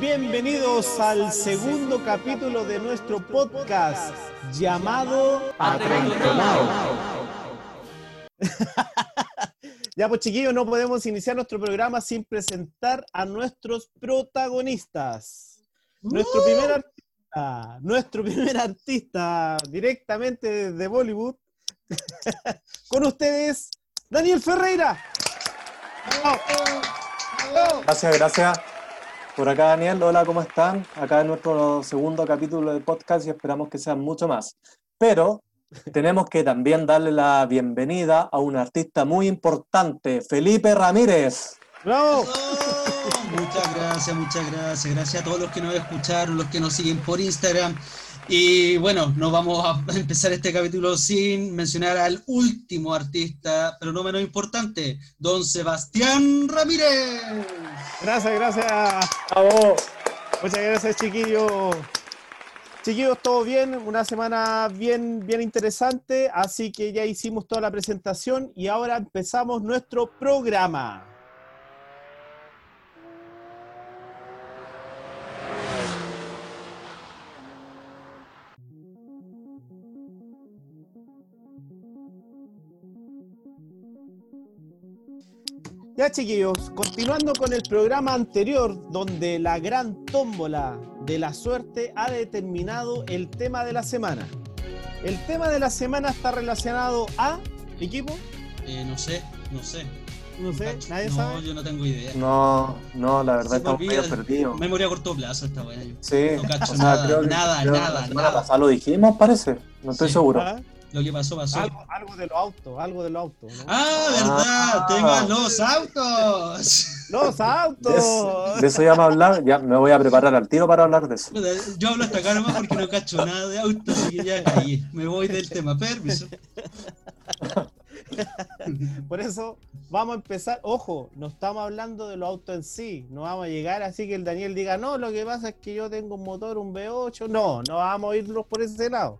Bienvenidos al segundo capítulo de nuestro podcast llamado Atrentonado. Ya pues chiquillos, no podemos iniciar nuestro programa sin presentar a nuestros protagonistas. Nuestro primer artista, nuestro primer artista directamente de Bollywood. Con ustedes, Daniel Ferreira. Gracias, gracias. Por acá, Daniel, hola, ¿cómo están? Acá en nuestro segundo capítulo de podcast y esperamos que sean mucho más. Pero tenemos que también darle la bienvenida a un artista muy importante, Felipe Ramírez. ¡Bravo! Oh, muchas gracias, muchas gracias. Gracias a todos los que nos escucharon, los que nos siguen por Instagram. Y bueno, no vamos a empezar este capítulo sin mencionar al último artista, pero no menos importante, don Sebastián Ramírez. Gracias, gracias. ¡Bravo! Muchas gracias, chiquillos. Chiquillos, todo bien, una semana bien, bien interesante, así que ya hicimos toda la presentación y ahora empezamos nuestro programa. Ya chiquillos, continuando con el programa anterior, donde la gran tómbola de la suerte ha determinado el tema de la semana. El tema de la semana está relacionado a equipo, Eh, no sé, no sé. no sé, nadie no, sabe. yo no tengo idea. No, no, la verdad estamos medio perdidos. Memoria a corto plazo esta weá. Sí, No cacho o sea, nada, creo que- nada, creo que nada, la semana nada. pasada lo dijimos, parece. No estoy Sí. seguro. Ah, Lo que pasó, pasó. Algo, algo de los autos, algo de los autos. ¿no? Ah, verdad, Ah. tengan los autos. ¡Los autos! de eso ya me hablar, ya me voy a preparar al tiro para hablar de eso. Yo hablo hasta acá nomás porque no cacho nada de autos, así que ya caí. Me voy del tema, permiso. Por eso vamos a empezar. Ojo, no estamos hablando de los autos en sí. No vamos a llegar así que el Daniel diga, no, lo que pasa es que yo tengo un motor, un V8. No, no vamos a irnos por ese lado.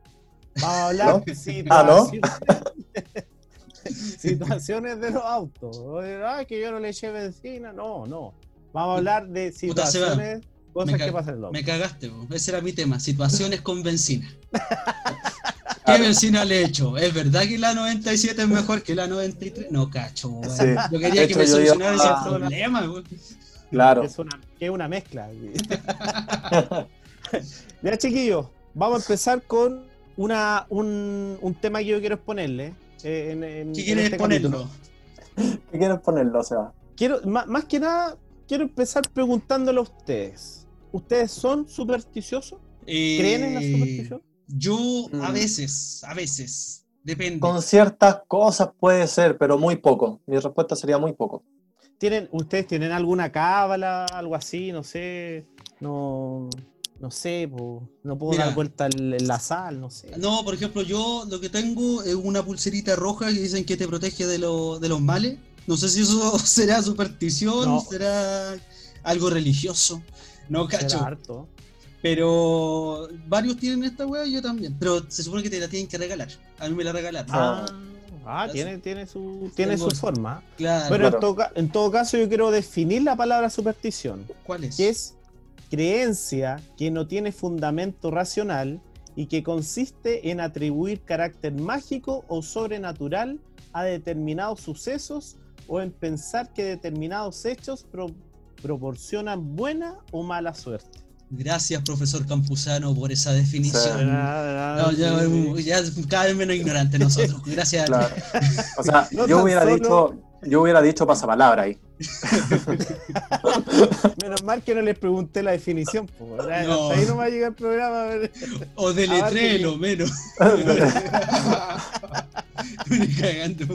Vamos a hablar ¿No? de Ah, ¿no? situaciones, de los autos. Ay, que yo no le eché benzina. No, no. Vamos a hablar de Puta, situaciones, cosas me que pasan en los autos. Me cagaste, po. ese era mi tema, situaciones con benzina. ¿Qué benzina le he hecho? ¿Es verdad que la 97 es mejor que la 93? No cacho. Sí. Yo quería que me solucionara ese a- problema, weón. Claro. Es una, que es una mezcla. ya, chiquillos, vamos a empezar con una, un, un tema que yo quiero exponerle. eh, en, en- ¿Qué en quieres este ponerlo? capítulo. ¿Qué quieres ponerlo, Seba? Quiero, ma- más, que nada, quiero empezar preguntándole a ustedes. ¿Ustedes son supersticiosos? ¿Creen en la Eh, superstición? Yo a Mm. veces, a veces, depende. Con ciertas cosas puede ser, pero muy poco. Mi respuesta sería muy poco. ¿Tienen, ¿Ustedes tienen alguna cábala, algo así? No sé. No, no sé, po, no puedo Mira. dar vuelta en la sal, no sé. No, por ejemplo, yo lo que tengo es una pulserita roja que dicen que te protege de, lo- de los males. No sé si eso será superstición, No. será algo religioso. No Será cacho. harto. Pero varios tienen esta weá y yo también. Pero se supone que te la tienen que regalar. A mí me la regalaron. Ah, ah, Eso. tiene, tiene su, tiene Tengo- su forma. claro. Pero en, todo, ca- en todo caso yo quiero definir la palabra superstición, ¿Cuál es? que es creencia que no tiene fundamento racional y que consiste en atribuir carácter mágico o sobrenatural a determinados sucesos o en pensar que determinados hechos pro- proporcionan buena o mala suerte. Gracias, profesor Campuzano, por esa definición. Sí. No, ya, ya cada vez menos ignorante nosotros. Gracias. Claro. O sea, No yo hubiera solo- dicho, yo hubiera dicho pasapalabra ahí. Menos mal que no les pregunté la definición. po. Hasta No. ahí no va a llegar el programa. O de Abarque letrero, menos. Cagando.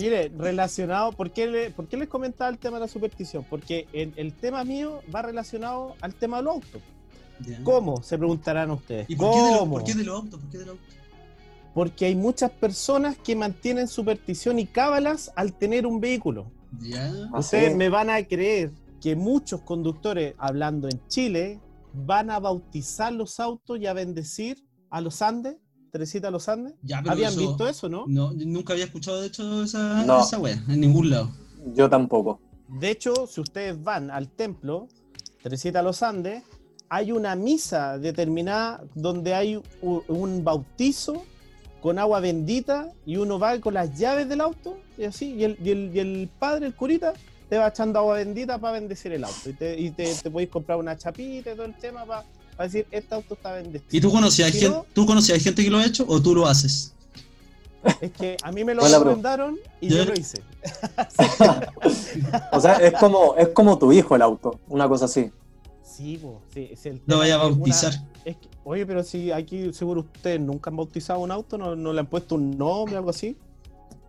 Mire, relacionado, ¿por qué, le- por qué les comentaba el tema de la superstición? Porque el, el tema mío va relacionado al tema del auto. Ya. ¿Cómo? Se preguntarán ustedes. ¿Y por qué, de los, ¿Cómo? por qué de los autos? ¿Por qué de los autos? Porque hay muchas personas que mantienen superstición y cábalas al tener un vehículo. Ya. Ah, Ustedes me van a creer que muchos conductores, hablando en Chile, van a bautizar los autos y a bendecir a los Andes, Teresita a los Andes. Ya, ¿Habían eso- visto eso, no? No, nunca había escuchado de hecho esa, No. esa wea, en ningún lado. Yo tampoco. De hecho, si ustedes van al templo, Teresita Los Andes, hay una misa determinada donde hay un bautizo con agua bendita y uno va con las llaves del auto y así, y el, y el, y el padre, el curita, te va echando agua bendita para bendecir el auto. Y te, y te, te podéis comprar una chapita y todo el tema para decir, este auto está bendecido. ¿Y tú conocías, Si gente, no- tú conocías gente que lo ha hecho o tú lo haces? Es que a mí me lo recomendaron y Ya. yo lo hice. O sea, es como, es como tu hijo el auto, una cosa así. Sí, po, sí, es el tema vaya a que una- bautizar. es que- oye, pero si aquí seguro ustedes nunca han bautizado un auto, no, no le han puesto un nombre o algo así.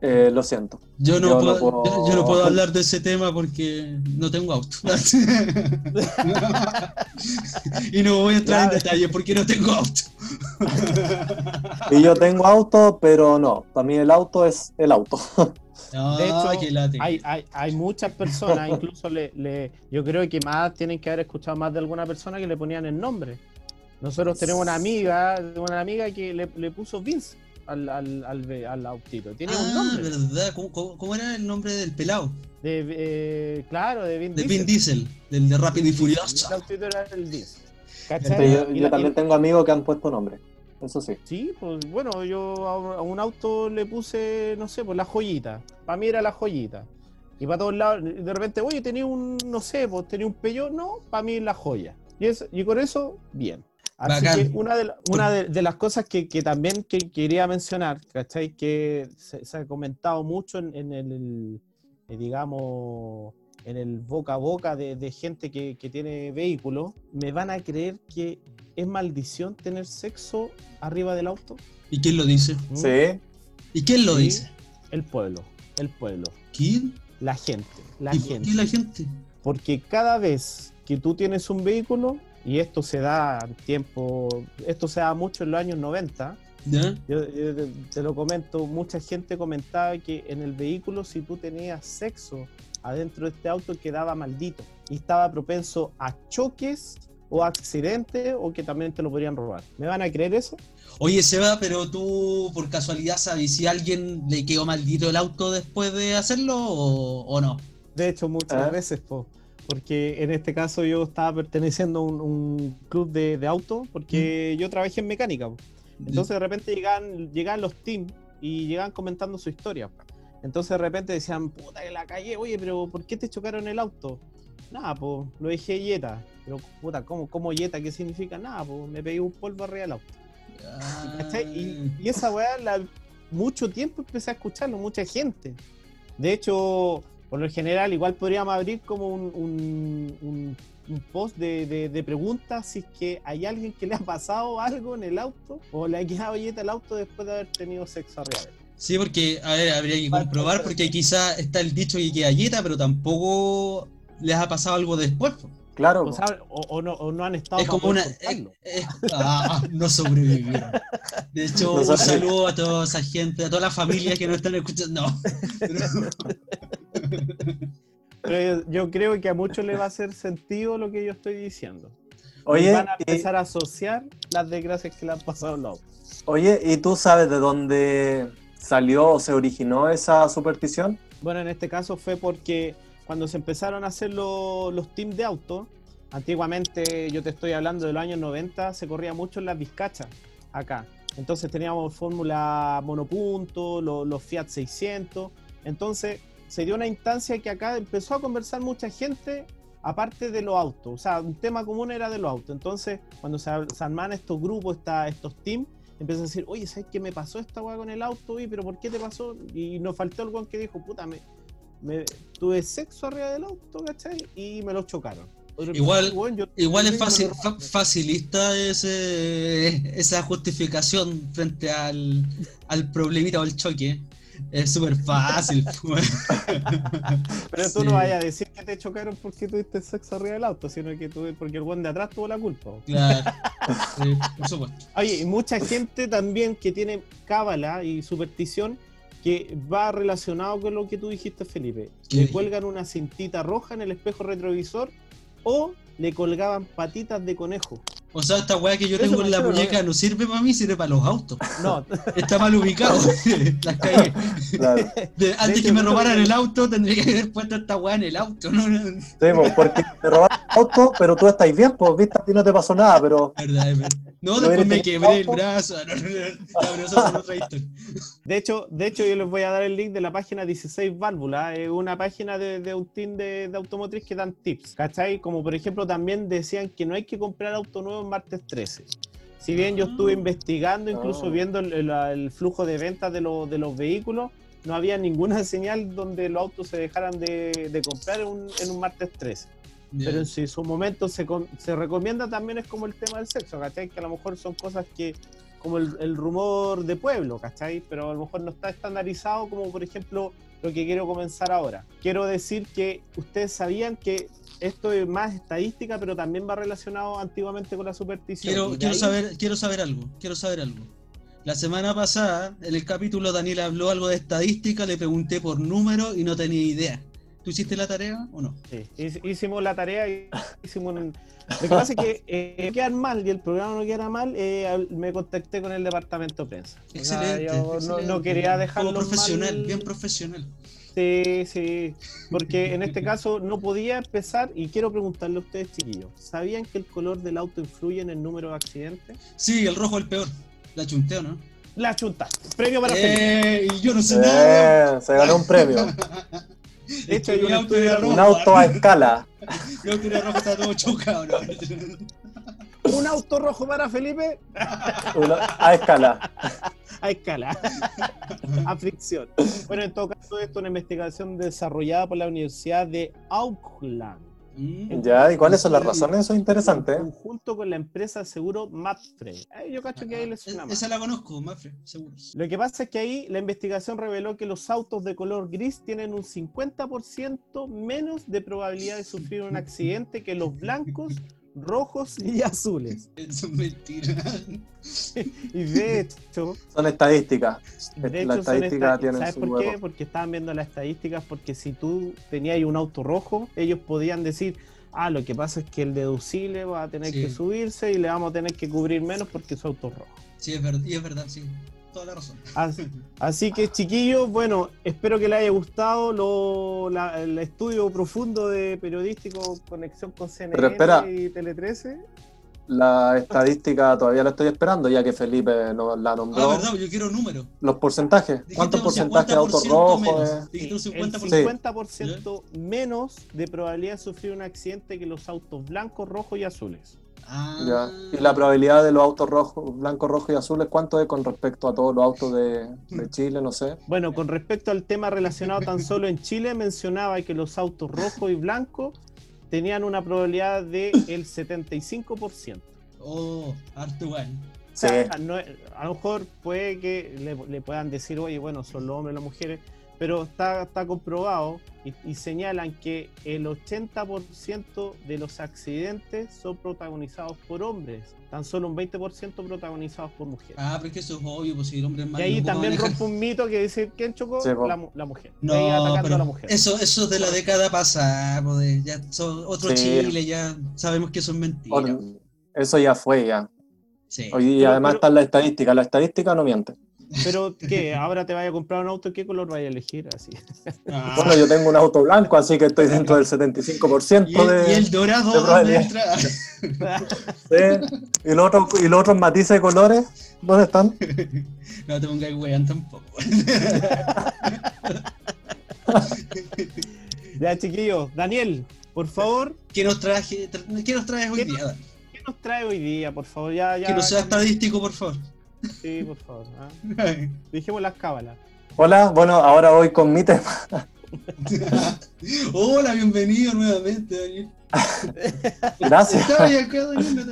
Eh, lo siento. Yo no, Yo no puedo, puedo- yo- yo no puedo hablar de ese tema porque no tengo auto. y no voy a entrar en detalle porque no tengo auto. Y yo tengo auto, pero no. Para mí el auto es el auto. De hecho. Hay, hay, hay muchas personas, incluso le, le- yo creo que más tienen que haber escuchado más de alguna persona que le ponían el nombre. Nosotros tenemos una amiga, una amiga que le, le puso Vince al, al, al, al autito. Tiene un Ah, nombre. verdad. ¿Cómo, era el nombre del pelado? De, eh, claro, de Vin De Diesel. Vin Diesel, del de Rápido y El Furioso. autito era el ¿Cachai? yo, Y yo también tengo amigos que han puesto nombre. Eso sí. Sí, pues bueno, yo a un- auto le puse, no sé, pues la joyita. Para mí era la joyita. Y para todos lados, de repente, oye, tenía un, no sé, pues tenía un Peugeot, no, para mí la joya. Y, es, y con eso, bien. Así Bacán. que una de, la- una de, de las cosas que, que también que quería mencionar, ¿cachai? Que se, se ha comentado mucho en, en el, eh, digamos, en el boca a boca de, de gente que, que tiene vehículos, me van a creer que es maldición tener sexo arriba del auto. ¿Y quién lo dice? ¿Mm? Sí. ¿Y quién lo Sí. dice? El pueblo, el pueblo, ¿Quién? la gente, la ¿Y por gente. qué la gente? Porque cada vez que tú tienes un vehículo, y esto se da en tiempo, esto se da mucho en los años 90, ¿Ya? yo, yo te, te lo comento, mucha gente comentaba que en el vehículo si tú tenías sexo adentro de este auto quedaba maldito y estaba propenso a choques o accidentes o que también te lo podrían robar. ¿Me van a creer eso? Oye, Seba, pero tú por casualidad sabes si a alguien le quedó maldito el auto después de hacerlo o, o no. De hecho, muchas Ah. veces, po, porque en este caso yo estaba perteneciendo a un, un club de, de auto, porque yo trabajé en mecánica. po. Entonces de repente llegaban, llegaban los teams y llegaban comentando su historia. Entonces de repente decían, puta que la calle, oye, pero ¿por qué te chocaron el auto? Nada, pues lo dejé yeta. Pero puta, ¿cómo, cómo yeta? ¿Qué significa? Nada, pues me pegué un polvo arriba del auto. Ah. Y, y esa weá, la- mucho tiempo empecé a escucharlo, mucha gente. De hecho, por lo general, igual podríamos abrir como un, un- un- un post de, de- de preguntas si es que hay alguien que le ha pasado algo en el auto o le ha quedado yeta el auto después de haber tenido sexo arriba de él. Sí, porque, a ver, habría que comprobar, porque quizá está el dicho que queda yeta, pero tampoco les ha pasado algo después. Claro. O, sabe- o- o no, o no han estado Es como una. contarlo. es- ah, no sobrevivieron. De hecho, No un saludo a toda esa gente, a todas las familias que nos están escuchando. No. Pero yo, yo creo que a muchos les va a hacer sentido lo que yo estoy diciendo. Y Oye, van a y- empezar a asociar las desgracias que le han pasado a los autos. oye, ¿y tú sabes de dónde salió o se originó esa superstición? Bueno, en este caso fue porque cuando se empezaron a hacer lo- los teams de auto, antiguamente, yo te estoy hablando de los años 90, se corría mucho en las Vizcachas, acá. Entonces teníamos Fórmula Monopunto, lo- los Fiat 600. Entonces se dio una instancia que acá empezó a conversar mucha gente aparte de los autos. O sea, un tema común era de los autos. Entonces, cuando se, se arman estos grupos, esta- estos teams, empiezan a decir, oye, ¿sabes qué me pasó esta weá con el auto? Oye, pero ¿por qué te pasó? Y nos faltó el weón que dijo, puta, me, me- tuve sexo arriba del auto, ¿cachai? Y me lo chocaron. Otro Igual- empezó, "Weón, yo- Igual es yo fácil, robaron". fa- facilista ese, esa justificación frente al, al problemita o al choque. Es súper fácil. Pero tú Sí. no vayas a decir que te chocaron porque tuviste sexo arriba del auto, sino que tú, porque el weón de atrás tuvo la culpa. Claro. Sí, por supuesto. Oye, y mucha gente también que tiene cábala y superstición que va relacionado con lo que tú dijiste, Felipe. ¿Qué Le dije? cuelgan una cintita roja en el espejo retrovisor o le colgaban patitas de conejo O sea, esta weá que yo tengo en la muñeca no sirve para mí, sirve para los autos. No, Está mal ubicado. Las. Claro. De- antes que me robaran el auto, tendría que haber puesto esta weá en el auto, ¿no? Sí, pues, porque te robaron el auto, pero tú estás bien, pues, viste, a ti no te pasó nada, pero Verdad, es verdad. No, ¿No después me quebré el brazo. No, no, no, de hecho, de hecho, yo les voy a dar el link de la página 16 Válvula, es una página de, de un team de, de automotriz que dan tips, ¿cachai? Como por ejemplo también decían que no hay que comprar auto nuevo en martes 13. Si bien yo estuve Ah. investigando, incluso Ah. viendo el, el- el flujo de ventas de, los- de los vehículos, no había ninguna señal donde los autos se dejaran de, de comprar en un, en un martes 13. Ya. Pero en su, momento se, se recomienda también es como el tema del sexo, ¿cachai? Que a lo mejor son cosas que, como el, el rumor de pueblo, ¿cachai? Pero a lo mejor no está estandarizado como por ejemplo lo que quiero comenzar ahora. Quiero decir que ustedes sabían que esto es más estadística, pero también va relacionado antiguamente con la superstición. Quiero, quiero, ahí- saber, quiero saber algo, quiero saber algo. La semana pasada, en el capítulo, Daniel habló algo de estadística, le pregunté por número y no tenía idea. ¿Tú hiciste la tarea o no? Sí, hic- hicimos la tarea y hicimos un... Lo que pasa es que eh, quedan mal y el programa no queda mal, eh, me contacté con el departamento de prensa. O sea, Excelente. no- quería dejarlo Como profesional, mal. bien profesional. Sí, sí, porque en este caso no podía empezar y quiero preguntarle a ustedes, chiquillos, ¿sabían que el color del auto influye en el número de accidentes? Sí, el rojo es el peor. La chunteo, ¿no? La chunta, premio para Felipe. ¡Eh! Y yo no sé nada. eh, se ganó un premio. De hecho, un auto era rojo. Un auto a escala. Mi auto era rojo, está todo chocado, ¿no? Un auto rojo para Felipe Una- a escala. a escala, a fricción. Bueno, en todo caso, esto es una investigación desarrollada por la Universidad de Auckland. Mm. Ya, ¿y cuáles son las razones? Eso es interesante. ¿eh? conjunto con la empresa de seguro Mapfre. Ay, yo cacho que ahí les Ah, suena más. Esa la conozco, Mafre, seguro. Lo que pasa es que ahí la investigación reveló que los autos de color gris tienen un 50% menos de probabilidad de sufrir un accidente que los blancos, rojos y azules. Eso es mentira. Y de hecho, Son estadísticas. de la hecho son estadística esta- tiene ¿sabes su por qué? Porque estaban viendo las estadísticas, porque si tú tenías un auto rojo, ellos podían decir, ah, lo que pasa es que el deducible va a tener Sí. que subirse y le vamos a tener que cubrir menos porque su auto es rojo. Sí, es verdad, y es verdad, sí. Toda la razón. Así, así que chiquillos, bueno, espero que les haya gustado lo- la- el estudio profundo de periodístico Conexión con CNN Pero espera. y Tele 13. La estadística todavía la estoy esperando, ya que Felipe nos la Ah, nombró. verdad, yo quiero número. Los porcentajes. ¿Cuántos porcentajes de autos 50% rojos? eh? El 50%. 50% menos de probabilidad de sufrir un accidente que los autos blancos, rojos y azules. Ah. Ya. ¿Y la probabilidad de los autos rojos, blancos, rojos y azules, cuánto es con respecto a todos los autos de, de Chile? No sé. Bueno, con respecto al tema relacionado tan solo en Chile, mencionaba que los autos rojos y blancos tenían una probabilidad del 75%. Oh, harto igual. O sea, no- a lo mejor puede que le, le puedan decir, oye, bueno, son los hombres y las mujeres, pero está, está comprobado y, y señalan que el 80% de los accidentes son protagonizados por hombres, tan solo un 20% protagonizados por mujeres. Ah, pero es que eso es obvio, pues si el hombre es y malo. ahí también rompe un mito que dice, ¿quién chocó? Sí, po. la, mu- la mujer. No, Y ahí atacando pero a la mujer. Eso, eso es de la década pasada, pues, ya son otro Sí. Chile, ya sabemos que eso es mentira. Eso ya fue, ya. Sí. Y Pero- además pero- está la estadística. La estadística no miente. Pero, ¿qué? ¿Ahora te vaya a comprar un auto? ¿Qué color vaya a elegir? Así. Ah. Bueno, yo tengo un auto blanco, así que estoy dentro del 75% y, el, de. y el dorado de ¿dónde entra? Sí. ¿Y, los otros, ¿Y los otros matices de colores? ¿Dónde están? no te pongas weón tampoco. ya, chiquillos. Daniel, por favor, ¿Qué nos, traje, tra- ¿Qué nos traes hoy ¿Qué día? ¿qué nos trae hoy día? Por favor, ya, ya. Que no sea estadístico, por favor. Sí, por favor. ¿ah? Dijimos las cábalas. Hola, bueno, ahora voy con mi tema. Hola, bienvenido nuevamente, Daniel. Gracias.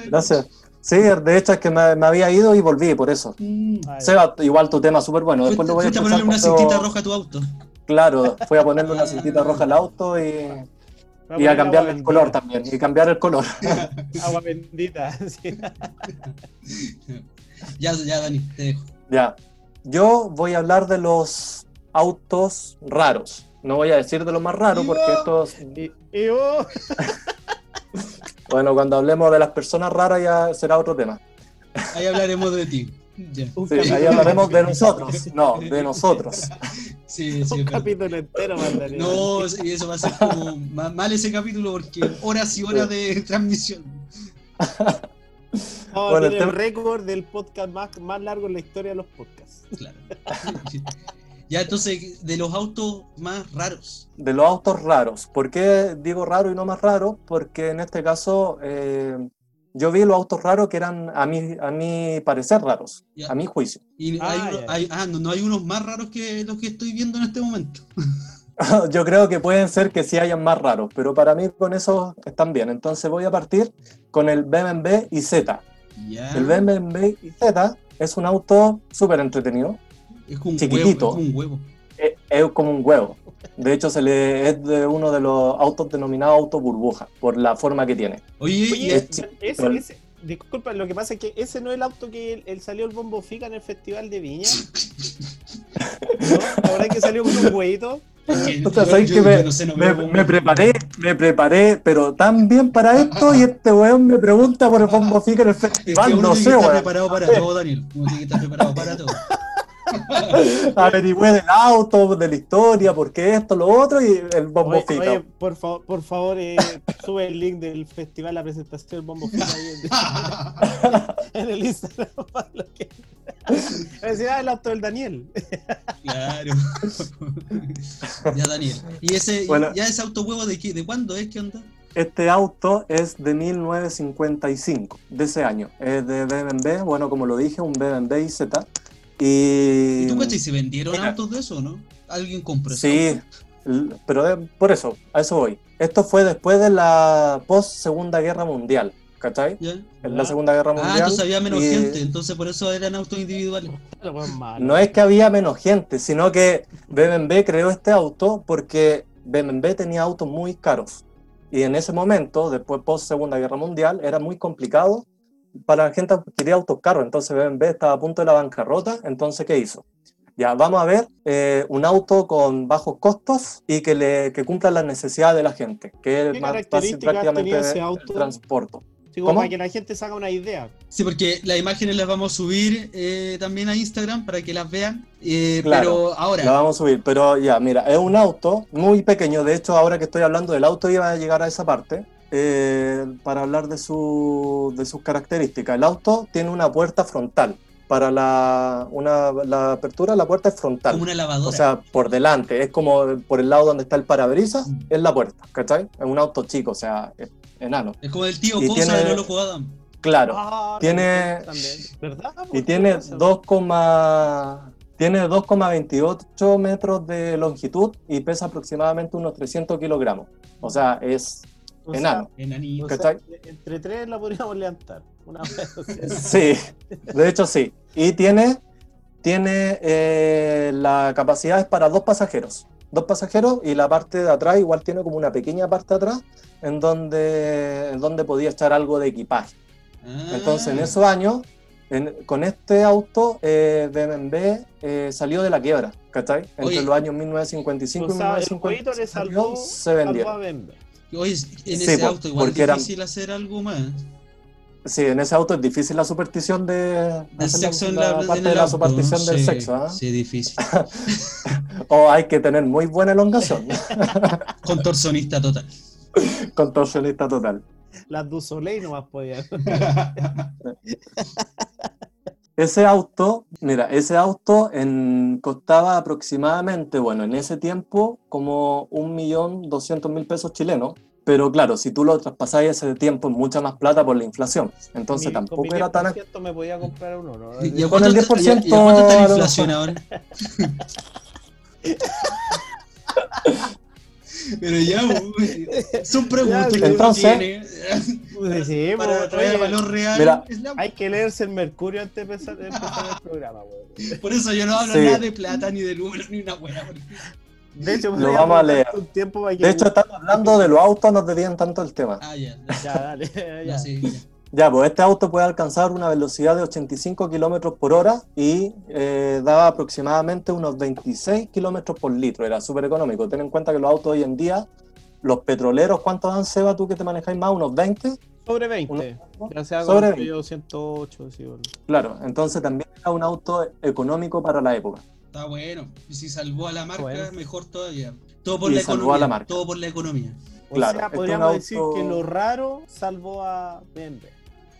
Gracias. Sí, de hecho es que me, me había ido y volví, por eso. Mm. Ay, Seba, igual tu tema súper bueno. Después lo voy a fuiste a escuchar ponerle una cuando- cintita roja a tu auto. Claro, fui a ponerle una cintita roja al auto y, voy y a cambiarle el color también. Y cambiar el color. Agua bendita. sí. Ya, ya, Dani, te dejo. Ya. Yo voy a hablar de los autos raros. No voy a decir de los más raros porque estos. Oh, Bueno, cuando hablemos de las personas raras ya será otro tema. Ahí hablaremos de ti. Ya. Sí, ahí hablaremos de nosotros. No, de nosotros. Sí, sí, un capítulo entero, mandarín. No, y eso va a ser como ma- mal ese capítulo porque horas y horas de transmisión. No, Bueno, tiene el el tema- récord del podcast más, más largo en la historia de los podcasts. Claro. Ya, entonces, de los autos más raros. De los autos raros. ¿Por qué digo raro y no más raro? Porque en este caso eh, yo vi los autos raros que eran a mi, a mi parecer raros, Ya. a mi juicio. Y Ah, hay uno- ya. hay- ah, no, no hay unos más raros que los que estoy viendo en este momento. Yo creo que pueden ser que sí hayan más raros, pero para mí con eso están bien. Entonces voy a partir con el BMW IZ. Ya. El BMW IZ es un auto súper entretenido. es como un chiquitito. huevo. Es como un huevo. Es, es como un huevo. De hecho, se le, es de uno de los autos denominados auto burbuja, por la forma que tiene. Oye, Oye, y- es ese, ese- disculpa, lo que pasa es que ese no es el auto que salió el Bombo Fica en el Festival de Viña. ¿No? Ahora que salió con un huevito. Es que O sea, yo- ¿sabes yo- que me, yo no sé, no me- veo cómo- me preparé, me preparé, pero tan bien para esto y este weón me pregunta por el Bombo Fica en el Es que festival, uno no sé, weón. preparado para todo, Daniel. Uno tiene que estar preparado para todo. Averigüé del auto, de la historia, por qué esto, lo otro y el Bombo Oye, Fica. oye, por, favor, por favor, eh, sube el link del festival, la presentación del Bombo Fica ahí en, en el Instagram. para los que- Va a decir, ah, el auto del Daniel. Claro. ya, Daniel. ¿Y ese, Bueno. ya ese auto huevo de qué? ¿De cuándo es? ¿Qué onda? Este auto es de 1955, de ese año. Es de BMW, bueno, como lo dije, un BMW IZ. Y, ¿Y tú cachai? ¿Se vendieron Mira. autos de eso o no? ¿Alguien compró Sí, pero de- por eso, a eso voy. Esto fue después de la post Segunda Guerra Mundial, ¿cachai? ¿Ya? En la Segunda Guerra Ah, Mundial. entonces había menos y gente, entonces por eso eran autos individuales. No es que había menos gente, sino que BMW creó este auto porque BMW tenía autos muy caros. Y en ese momento, después post Segunda Guerra Mundial, era muy complicado para la gente quería autos caros. Entonces BMW estaba a punto de la bancarrota. Entonces, ¿qué hizo? Ya, vamos a ver eh, un auto con bajos costos y que, le, que cumpla las necesidades de la gente, que es ¿Qué más características prácticamente ese el auto? transporte. Sí, como ¿Cómo? para que la gente se haga una idea. Sí, porque las imágenes las vamos a subir eh, también a Instagram para que las vean. Eh, Claro, pero ahora, La vamos a subir, pero ya, mira, es un auto muy pequeño. De hecho, ahora que estoy hablando del auto, iba a llegar a esa parte eh, para hablar de, su, de sus características. El auto tiene una puerta frontal. Para la, una, la apertura, la puerta es frontal. como una lavadora. O sea, por delante, es como por el lado donde está el parabrisas, Mm. es la puerta, ¿cachai? Es un auto chico, o sea, es enano. es como el tío y Cosa tiene- de Lolo Adam. Claro. Ah, Tiene- también. ¿Verdad? Y tiene 2, tiene 2,28 metros de longitud y pesa aproximadamente unos 300 kilogramos. O sea, es O sea, enano. Enanito. o sea, entre tres la podríamos levantar. Una vez, o sea. Sí, de hecho sí. Y tiene, tiene eh, la capacidad es para dos pasajeros. Dos pasajeros y la parte de atrás igual tiene como una pequeña parte de atrás en donde, en donde podía echar algo de equipaje. Ah. Entonces, en esos años, en- con este auto, eh, BMW eh, salió de la quiebra, ¿cachai? Entre Oye. los años 1955 O sea, y el jueguito le 1955 salvó, se. BMW. Oye, en ese auto igual eran- difícil hacer algo más. Sí, en ese auto es difícil la superstición de... La- sexo en la parte en de el la auto, superstición del sí, sexo, ¿ah? Sí, difícil. O hay que tener muy buena elongación, Contorsionista total. contorsionista total. Las du Soleil nomás podían. Ese auto, mira, ese auto en, costaba aproximadamente, bueno, en ese tiempo como un millón doscientos mil pesos chilenos, pero claro, si tú lo traspasás ese tiempo es mucha más plata por la inflación, entonces Mi- tampoco con mi era tan... 10% me podía comprar uno, ¿no? ¿Y a Con el está- y 10% y a cuánto está la inflación ahora? Pero ya, uy, son preguntas que uno entonces- tiene Sí, para pues, traer oye, valor real. Mira. la- Hay que leerse el Mercurio antes de empezar, de empezar el programa, weón. Por eso yo no hablo Sí. nada de plata, ni de números, ni una buena. De hecho, Lo vamos a leer. Un tiempo para que... De hecho, estamos hablando de los autos, nos desvían tanto el tema. Ah, ya. Ya, dale, Ya, ya. sí, ya. Ya, pues este auto puede alcanzar una velocidad de 85 kilómetros por hora y eh, daba aproximadamente unos 26 kilómetros por litro. Era súper económico. Ten en cuenta que los autos hoy en día, los petroleros, ¿cuántos dan, Seba, tú que te manejáis más? ¿Unos 20? Sobre 20. Un- Ya sea sobre con 20. yo 108, sí, bueno. Claro, entonces también era un auto económico para la época. Está bueno. Y si salvó a la marca, Bueno. mejor todavía. Todo por Y la salvó economía. a la marca. Todo por la economía. O Claro, sea, podríamos decir que lo raro salvó a BMW.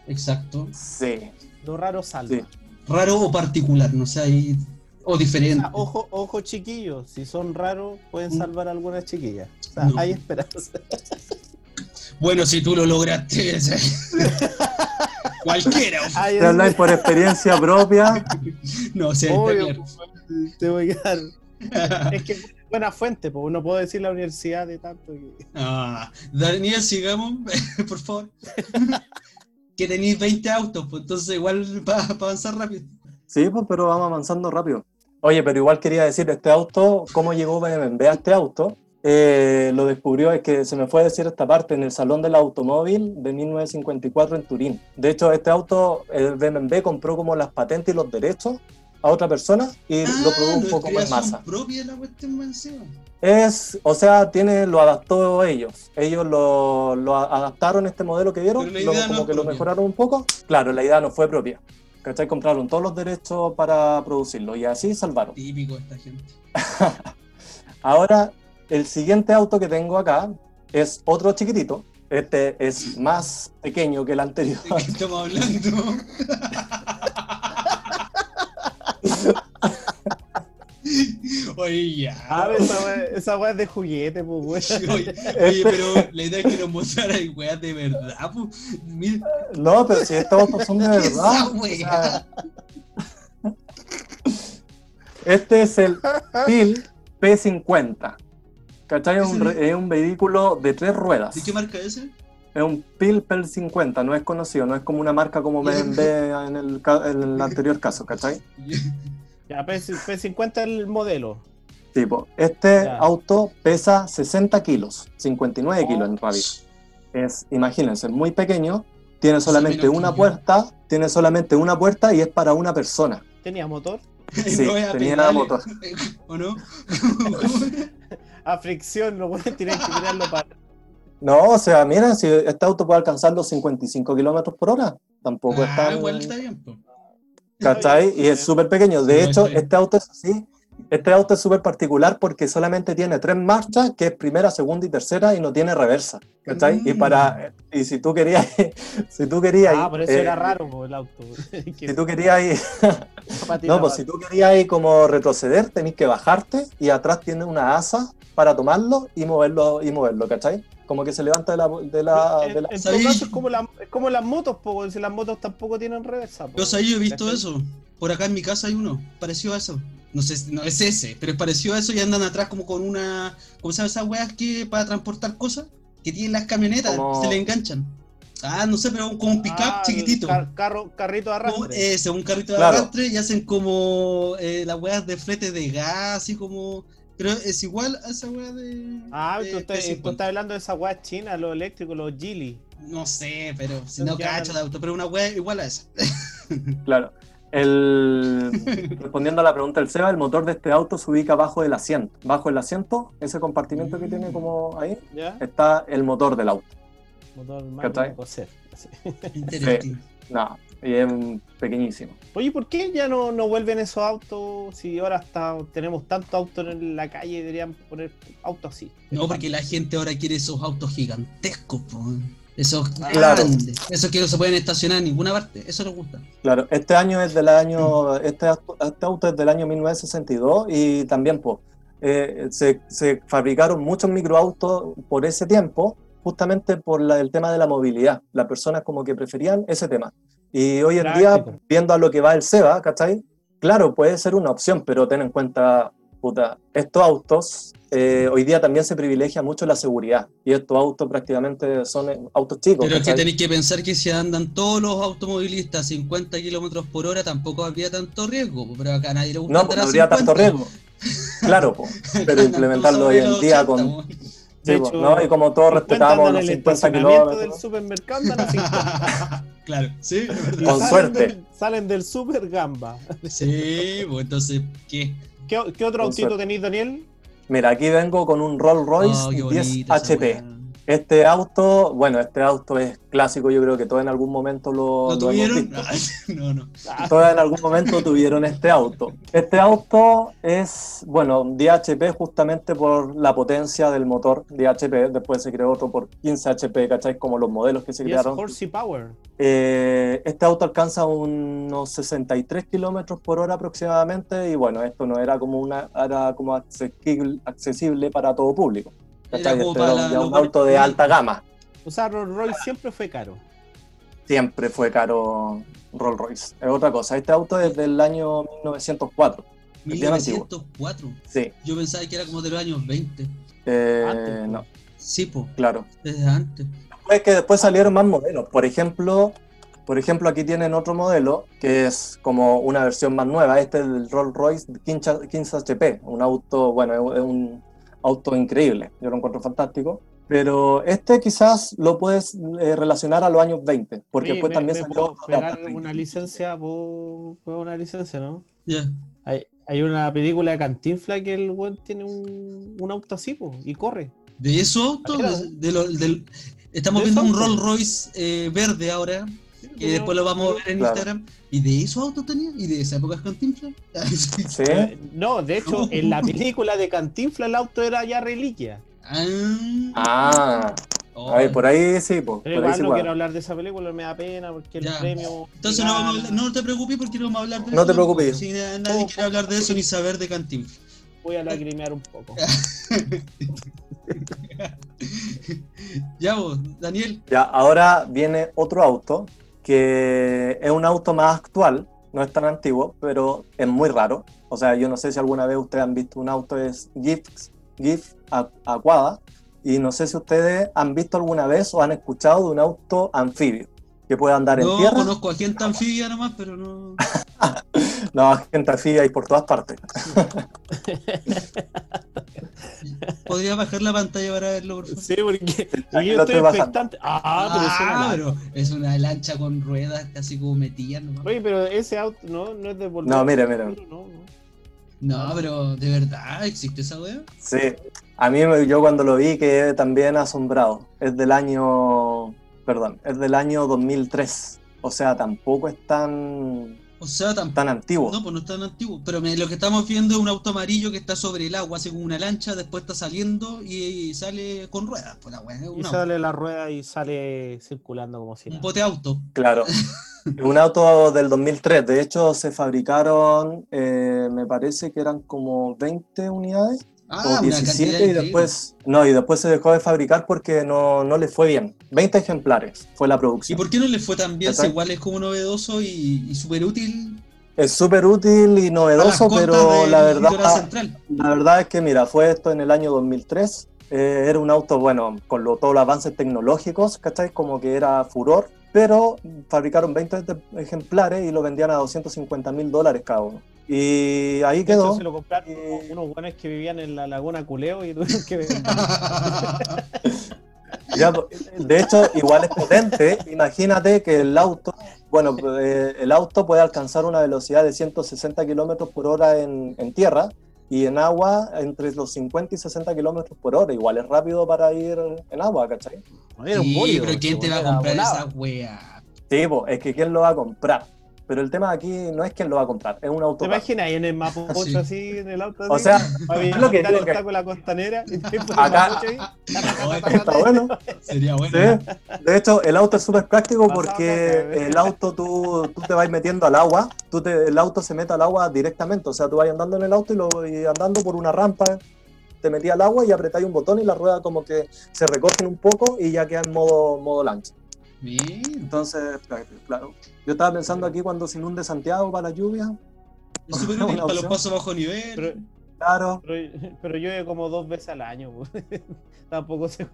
Exacto. Sí, Lo raro salva. sí. Raro o particular, no sé, ahí- o O diferente. sea, ojo, ojo chiquillos, si son raros pueden Mm. salvar a algunas chiquillas. O sea, No. hay esperanza. Bueno, si tú lo lograste. Cualquiera. Te habláis por experiencia propia. No sé, está Obvio, claro. Te voy a dar. Es que es buena fuente, pues no puedo decir la universidad de tanto que. Ah, Daniel, sigamos, por favor. que tenéis 20 autos, pues entonces igual para avanzar rápido. Sí, pues, pero vamos avanzando rápido. Oye, pero igual quería decir, este auto, ¿cómo llegó BMW a este auto? Eh, lo descubrió, es que se me fue a decir esta parte, en el Salón del Automóvil de 1954 en Turín. De hecho, este auto, el BMW compró como las patentes y los derechos a otra persona y lo produjo un Ah, es poco más en masa. propia la cuestión más encima. Es, o sea, tiene, lo adaptó ellos. Ellos lo, lo adaptaron este modelo que lo- no como que lo mejoraron un poco. Claro, la idea no fue propia. ¿Cachai? Compraron todos los derechos para producirlo y así salvaron. Típico esta gente. Ahora, el siguiente auto que tengo acá es otro chiquitito. Este es más pequeño que el anterior. ¿De qué estamos hablando? Oye, ya. Ah, esa weá- weá es de juguete, pues, weón. Oye, oye, pero la idea es que nos mostraran weas de verdad, pues. Mira, No, pero si autos son de ¿Qué verdad. esa o sea, este es el PIL P50. ¿Cachai? Es un, es un vehículo de tres ruedas. ¿de qué marca es ese? Es un PIL P50, no es conocido, no es como una marca como BMW en el, en el anterior caso, ¿cachai? Ya, P- P50 es el modelo. Tipo, este Ya. auto pesa 60 kilos, 59 kilos Oh. en realidad. Es, imagínense, muy pequeño, tiene solamente una puerta, tiene solamente una puerta y es para una persona. ¿Tenía motor? Sí, No tenía pedales, motor. ¿O no? A fricción, no pueden tienen que tirarlo para. No, o sea, mira, si este auto puede alcanzar los 55 kilómetros por hora, tampoco Ah, está. igual está bien, pues. ¿Cachai? Y es súper pequeño. De No, hecho, este auto es así. Este auto es súper particular porque solamente tiene tres marchas, que es primera, segunda y tercera, y no tiene reversa. ¿Cachai? Y Mm. para y si tú querías, si tú querías, Ah, por eso eh, era raro po, el auto. si tú querías ir, no, pues si tú querías ir como retroceder, tenés que bajarte y atrás tiene una asa para tomarlo y moverlo y moverlo, ¿cachai? Como que se levanta de la, de la, En, de la- en todo ¿Sabí? caso es como, la- es como las motos, po, si las motos tampoco tienen reversa. po. Yo, sabía, yo he visto eso. Por acá en mi casa hay uno, parecido a eso. No sé, si- no es ese, pero es parecido a eso y andan atrás como con una. ¿Cómo se llama esas weas que para transportar cosas? Que tienen las camionetas, Como- se le enganchan. Ah, no sé, pero como un pickup Ah, chiquitito. car- carro, carrito de Como arrastre. ese, un carrito de Claro. arrastre y hacen como eh, las weas de flete de gas, así como. Pero es igual a esa wea de. ah, de tú estás, P50. tú estás hablando de esa weá china, los eléctricos, los Geely. No sé, pero si no cacho de auto, pero una wea igual a esa. Claro. El, respondiendo a la pregunta del Seba, el motor de este auto se ubica bajo del asiento. Bajo el asiento, ese compartimento que tiene como ahí, ¿Ya? está el motor del auto. Motor más. Interesante. No, y es pequeñísimo. Oye, ¿por qué ya no, no vuelven esos autos? Si ahora está, tenemos tantos autos en la calle, deberían poner autos así. No, porque la gente ahora quiere esos autos gigantescos, po. Esos Claro. grandes. Esos que no se pueden estacionar en ninguna parte. Eso les gusta. Claro, este año es del año, este, auto- este auto es del año 1962 y también pues, eh, se, se fabricaron muchos microautos por ese tiempo, justamente por la- el tema de la movilidad. Las personas como que preferían ese tema. Y hoy en día, viendo a lo que va el SEBA, ¿cachai? Claro, puede ser una opción, pero ten en cuenta, puta, estos autos, eh, hoy día también se privilegia mucho la seguridad. Y estos autos prácticamente son eh, autos chicos. Pero es que tenéis que pensar que si andan todos los automovilistas a 50 kilómetros por hora, tampoco habría tanto riesgo. Pero acá nadie le gusta No, andar pues no a habría tanto 50. riesgo. Claro, po, pero implementarlo hoy en día 80, con. De sí, po, hecho, ¿no? Y como todos 50 respetamos los en el 50 estacionamiento del kilómetros. supermercado, andan a 50. Claro, sí, verdad. Con Salen suerte. del- salen del super gamba. Sí, pues entonces, ¿qué? ¿Qué, qué otro Con autito suerte. tenéis, Daniel? Mira, aquí vengo con un Rolls Royce Oh, qué 10 bonita esa HP. weá. Este auto, bueno, este auto es clásico, yo creo que todos en algún momento lo, ¿Lo lo hemos tuvieron? visto. no, no. Todos en algún momento tuvieron este auto. Este auto es, bueno, DHP justamente por la potencia del motor DHP. Después se creó otro por 15 HP, ¿cachai? Como los modelos que se crearon. Eh, este auto alcanza unos 63 kilómetros por hora aproximadamente. Y bueno, esto no era como una, era como accesible, accesible para todo público. ¿Cachai? la- ya un auto de alta gama. O sea, Rolls Royce siempre fue caro. Siempre fue caro Rolls Royce. Es otra cosa. Este auto es del año 1904. Es bien antiguo. 1904. Sí. Yo pensaba que era como de los años 20. Eh, Antes, no, Sí, po, claro. desde antes. Fue que después salieron más modelos. Por ejemplo, por ejemplo, aquí tienen otro modelo que es como una versión más nueva. Este es el Rolls Royce 15, 15 HP. Un auto, bueno, es es un auto increíble. Yo lo encuentro fantástico. Pero este quizás lo puedes eh, relacionar a los años 20, porque Oye, después me- también me salió puedo autos de pegar una licencia, ¿puedo, puedo una licencia, ¿no? Ya. Hay, hay una película de Cantinfla que el weón tiene un, un auto así, po, y corre. De esos autos, Mira. de, de lo- del- estamos De viendo un Rolls autos. Royce eh, verde ahora, que después lo vamos a ver en Claro. Instagram. ¿Y de esos autos tenía? ¿Y de esa época es Cantinflas? Sí, Eh, No, de hecho, en la película de Cantinfla el auto era ya reliquia. Ah, ah, oh. a ver, por ahí sí, po, Pero por igual no quiero hablar de esa película, me da pena porque el Ya. premio. Entonces no, vamos a hablar- no te preocupes porque no vamos a hablar de No eso. te preocupes. Si na- nadie quiere hablar de eso ni saber de Cantinflas. Voy a lagrimear un poco. Ya vos, Daniel. Ya, ahora viene otro auto que es un auto más actual, no es tan antiguo, pero es muy raro. O sea, yo no sé si alguna vez ustedes han visto un auto, es GIF, GIF Aquada, y no sé si ustedes han visto alguna vez o han escuchado de un auto anfibio que puede andar en No tierra. conozco a gente anfibia nomás, pero no. No, gente anfibia y por todas partes. Podría bajar la pantalla para verlo, por favor. Sí, porque Aquí yo estoy expectante. Ah, pero es una Ah, lancha. pero es una lancha con ruedas casi como metidas nomás. Oye, pero ese auto no, no es de volver. No, mire, mire. No, no. No, pero ¿de verdad existe esa wea? Sí, a mí yo cuando lo vi quedé también asombrado. Es del año, perdón, es del año 2003. O sea, tampoco es tan, O sea, tampoco. tan antiguo. No, pues no es tan antiguo. Pero me- lo que estamos viendo es un auto amarillo que está sobre el agua, hace como una lancha, después está saliendo y, sale con ruedas. Pues la wea es Y auto, sale la rueda y sale circulando como si un nada. bote auto. Claro. Un auto del 2003. De hecho, se fabricaron, eh, me parece que eran como 20 unidades Ah, o una 17 cantidad y después, no, y después se dejó de fabricar porque no, no le fue bien. 20 ejemplares fue la ¿Y producción. por qué no le fue tan bien? Si igual es como novedoso y, y súper útil. Es súper útil y novedoso, pero la verdad. La verdad es que, mira, fue esto en el año 2003. eh, era un auto, bueno, con lo- todos los avances tecnológicos, ¿cachai? Como que era furor, pero fabricaron 20 de- ejemplares y lo vendían a 250 mil dólares cada uno. Y ahí De hecho, quedó. se lo compraron Eh, unos buenos que vivían en la laguna Culeo y tuvieron que. Ya, de hecho, igual es potente. Imagínate que el auto, bueno, eh, el auto puede alcanzar una velocidad de 160 kilómetros por hora en, en tierra y en agua entre los 50 y 60 kilómetros por hora. Igual es rápido para ir en agua, ¿cachai? Sí, pero ¿quién te va a comprar esa wea? Sí, po, es que ¿quién lo va a comprar? Pero el tema aquí no es quién lo va a comprar, es un auto. ¿Te imaginas ahí en el Mapocho Sí. así, en el auto? O sea, es lo que digo que- taco de la costanera y Acá- ahí. Está bueno. Sería bueno. Sí. De hecho, el auto es súper práctico Pasado porque ¿eh? el auto tú, tú te vas metiendo al agua, tú te- el auto se mete al agua directamente, o sea, tú vas andando en el auto y, lo, y andando por una rampa, te metí al agua y apretáis un botón y las ruedas como que se recogen un poco y ya queda en modo, modo lancha. Bien. Entonces, claro, yo estaba pensando aquí cuando se inunde Santiago para la lluvia, Es súper útil para los pasos bajo nivel. Pero, claro, pero, pero llueve como dos veces al año. Tampoco se.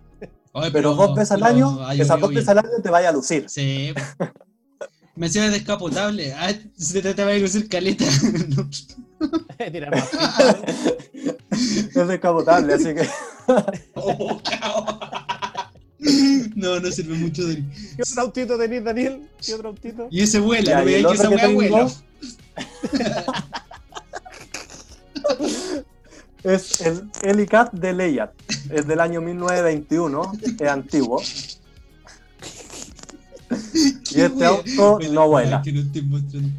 Oye, pero dos veces al año, esas dos veces al año te vaya a lucir. Sí. Me decía descapotable. Ah, se te, te va a lucir caleta. Es descapotable, así que... Oh. No, no sirve mucho de. ¿Qué otro autito tenés, Daniel? ¿Qué otro autito? Y ese vuela, Ya, no veáis que esa tengo- vuela. Es el Helicat de Leyat. es del año 1921, es antiguo. Y este auto no vuela. Que no estoy mostrando.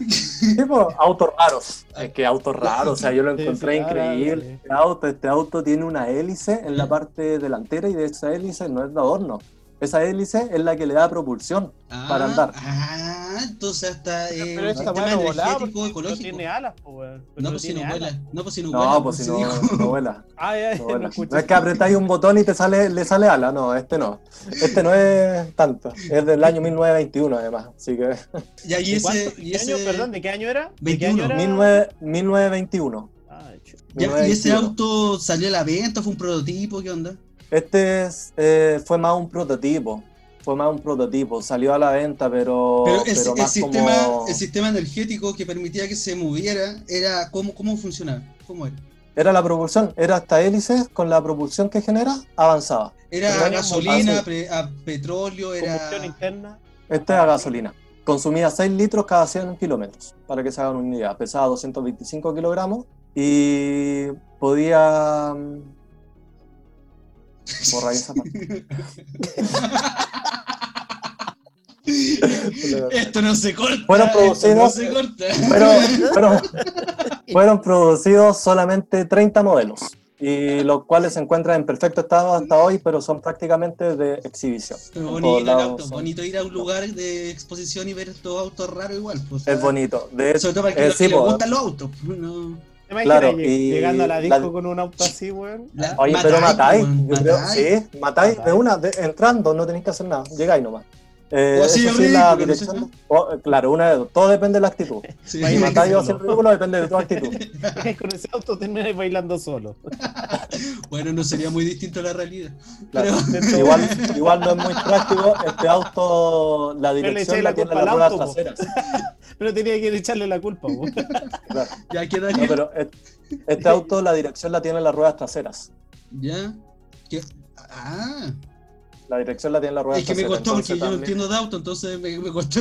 Tipo, autos raros. Es que autos raros, o sea, yo lo encontré sí, increíble. ah, Este auto, este auto tiene una hélice en la parte delantera y de esa hélice no es de adorno. Esa hélice es la que le da propulsión para andar. Ah, entonces hasta eh, Pero sistema no energético no ecológico. tiene alas. Pero No, pues si no tiene vuela. alas. No, pues si no vuela. No, pues si no, no vuela. Ah, ya, No, no, vuela. No es que apretáis un botón y te sale, le sale ala, no, este no. Este no es tanto. Es del año 1921 además. Así que y ¿De ese, y ¿Qué año, ese- perdón, de qué año era? ¿De 21. qué año era? 19 1921. Ah, ya, y ese 1921. auto salió a la venta, fue un prototipo, ¿qué onda? Este es, eh, fue más un prototipo. Fue más un prototipo. Salió a la venta, pero, Pero el, pero el más sistema, como. el sistema energético que permitía que se moviera, era ¿cómo, cómo funcionaba? ¿Cómo era? Era la propulsión, era esta hélice con la propulsión que genera, avanzaba. ¿Era a era gasolina, a, pre- a petróleo? Era... Combustión interna. Este es a gasolina. Consumía 6 litros cada 100 kilómetros, para que se hagan una idea. Pesaba 225 kilogramos y podía... Borra esa parte. Esto no se corta. Fueron esto no producidos- se corta. Pero, pero fueron producidos solamente 30 modelos, y los cuales se encuentran en perfecto estado hasta hoy, pero son prácticamente de exhibición. Bonito, lados son- ir a un lugar de exposición y ver estos autos raros igual. Pues, Es bonito. De Sobre todo para que eh, los sí, que les gustan los autos. pues, No. ¿Te imaginas Claro, lleg- y llegando a la disco la- con un auto así, weón? La- Oye, pero matáis, yo creo, sí, matáis de una, de- entrando, no tenéis que hacer nada, llegáis nomás. Eh, sí, la ridículo, no sé dirección, o, claro, una de dos, todo depende de la actitud. Sí. Si matáis o hacer ridículo, depende de tu actitud. con ese auto terminas bailando solo. Bueno, no sería muy distinto a la realidad. Claro. Pero, Igual, igual no es muy práctico, este auto, la dirección la la tiene culpa las al traseras. Pero tenía que echarle la culpa. Claro. ya queda No, pero et- este auto, la dirección la tiene las ruedas traseras. Ya. ¿Qué? Ah, La dirección la tiene las ruedas es que me traseras. costó porque yo no entiendo de auto, entonces me, me costó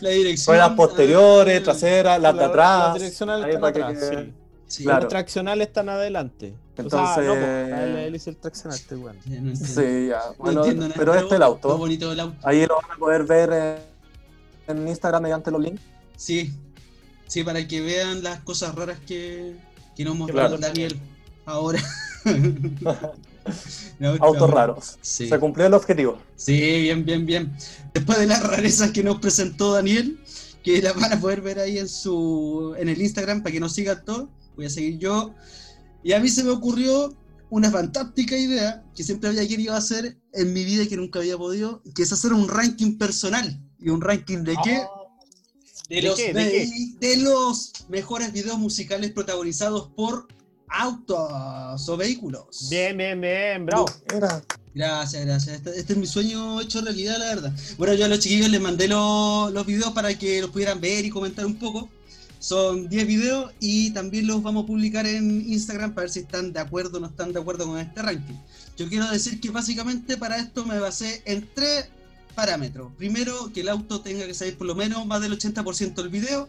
la dirección. Ruedas posteriores, Ah, traseras, las de atrás. Las direccionales están que atrás, sí. Sí, Claro. Los traccionales están adelante. Entonces- O sea, no, el traccional, este ya no entiendo. Sí, ya. No Bueno, entiendo nada, pero este es el Lo auto. bonito del auto. Ahí lo van a poder ver en, en Instagram mediante los links. Sí, sí, para que vean las cosas raras que, que nos mostró Claro. Daniel ahora. No, Autos raros. Sí. Se cumplió el objetivo. sí, bien, bien, bien. Después de las rarezas que nos presentó Daniel, que las van a poder ver ahí en su en el Instagram para que nos sigan todos, voy a seguir yo. Y a mí se me ocurrió una fantástica idea que siempre había querido hacer en mi vida y que nunca había podido, que es hacer un ranking personal. ¿Y un ranking de qué? De, ¿De los, qué? ¿De de- de los mejores videos musicales protagonizados por autos o vehículos. Bien, bien, bien, bravo. Era. Gracias, gracias. Este, este es mi sueño hecho realidad, la verdad. Bueno, yo a los chiquillos les mandé lo- los videos para que los pudieran ver y comentar un poco. Son 10 videos y también los vamos a publicar en Instagram para ver si están de acuerdo o no están de acuerdo con este ranking. Yo quiero decir que básicamente para esto me basé en tres parámetros. Primero, que el auto tenga que salir por lo menos más del 80% del video.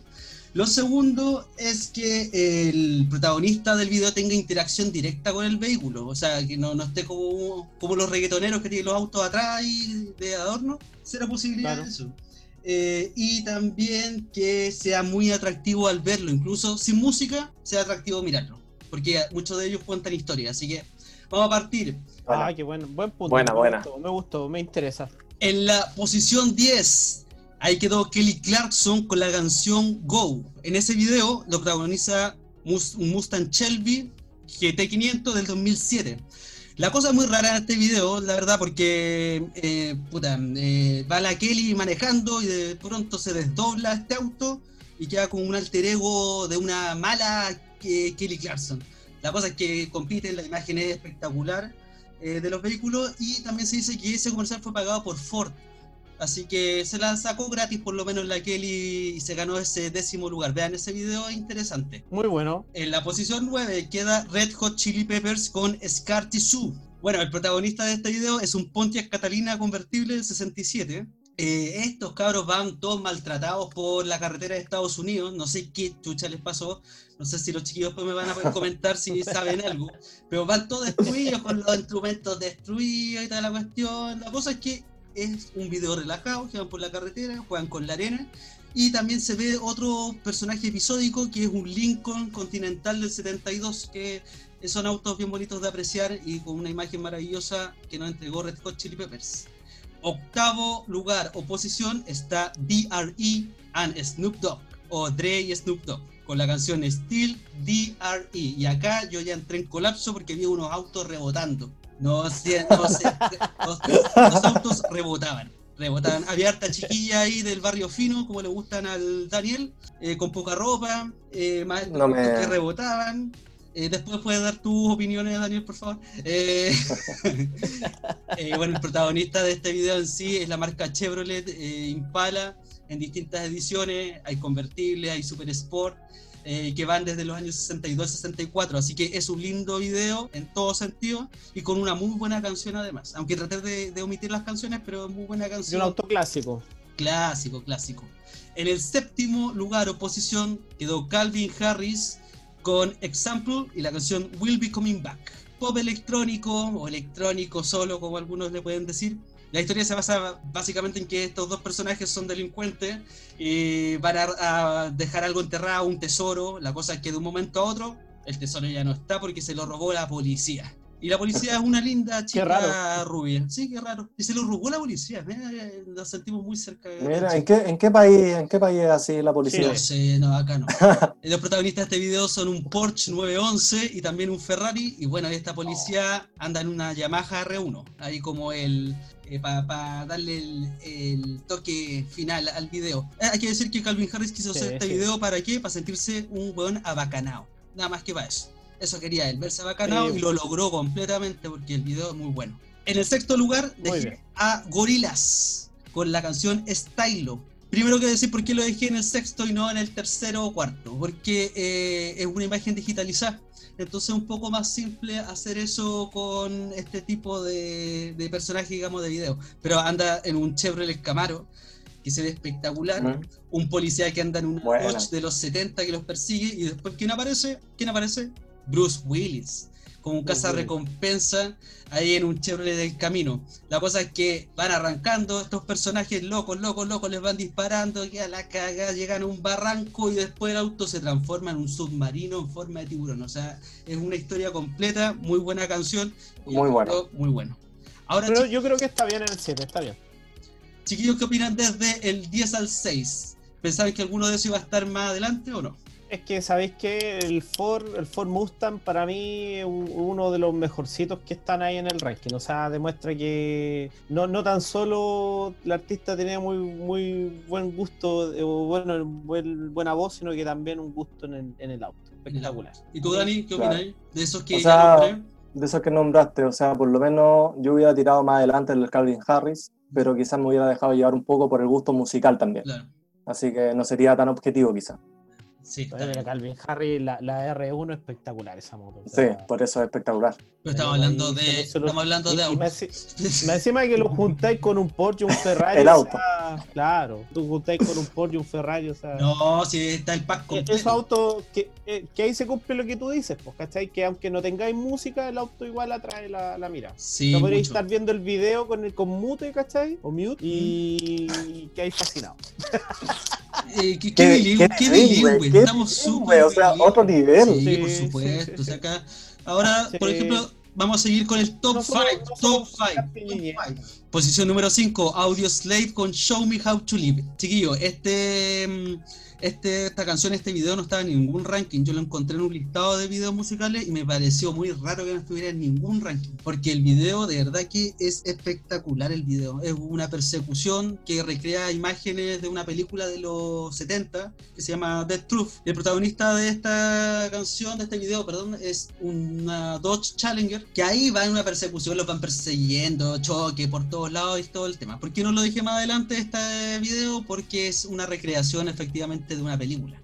Lo segundo es que el protagonista del video tenga interacción directa con el vehículo, o sea, que no, no esté como, como los reggaetoneros que tienen los autos atrás y de adorno. ¿Será posibilidad Claro. de eso? Eh, y también que sea muy atractivo al verlo, incluso sin música, sea atractivo mirarlo, porque muchos de ellos cuentan historias, así que vamos a partir. Ah, Bueno, qué bueno. Buen punto. Buena, me buena. Gustó, me gustó, me interesa. En la posición 10, ahí quedó Kelly Clarkson con la canción Go. En ese video lo protagoniza un Mustang Shelby GT500 del 2007. La cosa muy rara en este video, la verdad, porque eh, eh, va la Kelly manejando y de pronto se desdobla este auto y queda como un alter ego de una mala que- Kelly Clarkson. La cosa es que compiten, la imagen es espectacular eh, de los vehículos y también se dice que ese comercial fue pagado por Ford. Así que se la sacó gratis por lo menos la Kelly y se ganó ese décimo lugar. Vean ese video, es interesante. Muy bueno. En la posición 9 queda Red Hot Chili Peppers con Scar Tissue. Bueno, el protagonista de este video es un Pontiac Catalina convertible del 67. Eh, estos cabros van todos maltratados por la carretera de Estados Unidos. No sé qué chucha les pasó. No sé si los chiquillos después me van a comentar si saben algo. Pero van todos destruidos con los instrumentos destruidos y toda la cuestión. La cosa es que es un video relajado que van por la carretera, juegan con la arena. Y también se ve otro personaje episódico que es un Lincoln Continental del 72, que son autos bien bonitos de apreciar y con una imagen maravillosa que nos entregó Red Hot Chili Peppers. Octavo lugar o posición está DRE and Snoop Dogg, o Dre y Snoop Dogg, con la canción Still DRE. Y acá yo ya entré en colapso porque vi unos autos rebotando. No sé, no sé, los, los autos rebotaban rebotaban. Había harta chiquilla ahí del barrio fino, como le gustan al Daniel, eh, con poca ropa, eh, más No me- que rebotaban. Eh, después puedes dar tus opiniones, Daniel, por favor. Eh, eh, bueno, el protagonista de este video en sí es la marca Chevrolet Impala en distintas ediciones. Hay convertibles, hay Super Sport, que van desde los años 62 64. Así que es un lindo video en todo sentido y con una muy buena canción además. Aunque traté de, de omitir las canciones, pero muy buena Es un canción. auto clásico. Clásico, clásico. En el séptimo lugar o posición quedó Calvin Harris con Example y la canción Will Be Coming Back. Pop electrónico o electrónico solo, como algunos le pueden decir. La historia se basa básicamente en que estos dos personajes son delincuentes y van a, a dejar algo enterrado, un tesoro. La cosa es que de un momento a otro el tesoro ya no está porque se lo robó la policía. Y la policía es una linda chica raro. rubia. Sí, qué raro. Y se lo robó la policía. Mira, Nos sentimos muy cerca. de- Mira, ¿en qué, en qué país, en qué país es así la policía? no sé, no, acá no. Los protagonistas de este video son un Porsche 911 y también un Ferrari. Y bueno, esta policía anda en una Yamaha R1. Ahí como el. para darle el, el toque final al video. Eh, hay que decir que Calvin Harris quiso Sí, hacer este sí. video para qué? Para sentirse un weón abacanado. Nada más que para eso. Eso quería él, verse abacanado Sí. y lo logró completamente porque el video es muy bueno. En el sexto lugar dejé a Gorillaz con la canción Stylo. Primero que decir por qué lo dejé en el sexto y no en el tercero o cuarto, porque eh, es una imagen digitalizada. Entonces es un poco más simple hacer eso con este tipo de, de personaje, digamos, de video. Pero anda en un Chevrolet Camaro, que se ve espectacular. Mm. Un policía que anda en Buena. Dodge de los 70 que los persigue. Y después, ¿quién aparece? ¿Quién aparece? Bruce Willis. Con un Bruce caza recompensa ahí en un Chevrolet del camino. La cosa es que van arrancando estos personajes locos, locos, locos, les van disparando, que a la caga, llegan a un barranco y después el auto se transforma en un submarino en forma de tiburón. O sea, es una historia completa, muy buena canción. y Muy bueno. Muy bueno. Ahora, Pero yo creo que está bien en el 7, está bien. chiquillos, ¿qué opinan desde el 10 al 6? ¿Pensaban que alguno de esos iba a estar más adelante o no? Es que sabéis que el Ford, el Ford Mustang para mí es un- uno de los mejorcitos que están ahí en el ranking. O sea, demuestra que no, no tan solo el artista tenía muy, muy buen gusto eh, o bueno, buen- buena voz, sino que también un gusto en el, en el auto. Espectacular. ¿Y tú, Dani, qué Claro. opinas de esos que O ya sea, nombré? De esos que nombraste, o sea, por lo menos yo hubiera tirado más adelante el Calvin Harris, pero quizás me hubiera dejado llevar un poco por el gusto musical también. Claro, Así que no sería tan objetivo quizás. Sí, mira, bien. Calvin Harry, la, la R1 espectacular esa moto. o Sí, por eso es espectacular. Pero estamos hablando de, estamos hablando y- de autos. más encima que lo juntáis con un Porsche, un Ferrari. El o auto. sea, claro, tú juntáis con un Porsche, un Ferrari, o sea. No, si está el pack Eh, completo. Esos autos que, eh, que ahí se cumple lo que tú dices, pues, ¿cachai? Que aunque no tengáis música, el auto igual atrae la, la mira. Sí, no podréis mucho. estar viendo el video con el con mute, ¿cachai? O mute y que hay fascinado. Eh, ¿Qué, Qué- qué bilingüe, qué qué bilingüe, qué Estamos súper o sea, otro nivel. Sí, Sí, por sí, supuesto. sí, o sea, sí. acá, ahora, por Sí. ejemplo, vamos a seguir con el top No 5. somos- no top somos 5. Piñeñez. Posición número 5, Audio Slave con Show Me How to Live. Chiquillo, este, mm, este, esta canción, este video no estaba en ningún ranking. Yo lo encontré en un listado de videos musicales y me pareció muy raro que no estuviera en ningún ranking. Porque el video, de verdad que es espectacular el video. Es una persecución que recrea imágenes de una película de los 70 que se llama Death Truth. El protagonista de esta canción, de este video, perdón, es una Dodge Challenger que ahí va en una persecución, lo van persiguiendo, choque por todos lados y todo el tema. ¿Por qué no lo dejé más adelante este video? Porque es una recreación efectivamente de una película.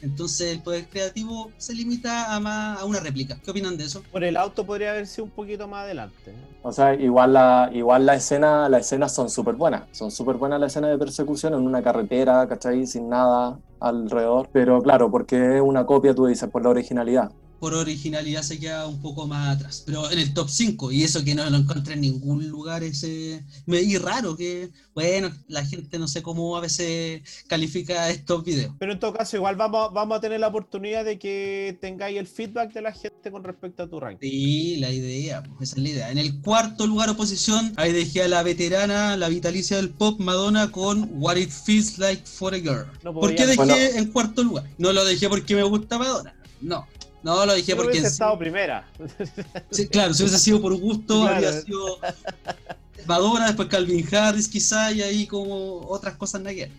Entonces el poder creativo se limita a, más, a una réplica. ¿Qué opinan de eso? Por el auto podría haber sido un poquito más adelante. O sea, igual la, igual la escena, las escenas son súper buenas. Son súper buenas las escenas de persecución en una carretera, ¿cachai? Sin nada alrededor. Pero claro, porque es una copia, tú dices, por la originalidad por originalidad se queda un poco más atrás. Pero en el top 5, y eso que no lo encontré en ningún lugar, ese. Y raro que, bueno, la gente no sé cómo a veces califica estos videos. Pero en todo caso, igual vamos, vamos a tener la oportunidad de que tengáis el feedback de la gente con respecto a tu ranking. Sí, la idea, pues esa es la idea. En el cuarto lugar oposición, ahí dejé a la veterana, la vitalicia del pop Madonna con What It Feels Like for a Girl. ¿Por qué dejé en cuarto lugar? No lo dejé porque me gusta Madonna. No, no, lo dije porque. Hubiese estado primera. Sí, claro, si hubiese sido por gusto, habría sido Madonna, después Calvin Harris, quizá, y ahí como otras cosas que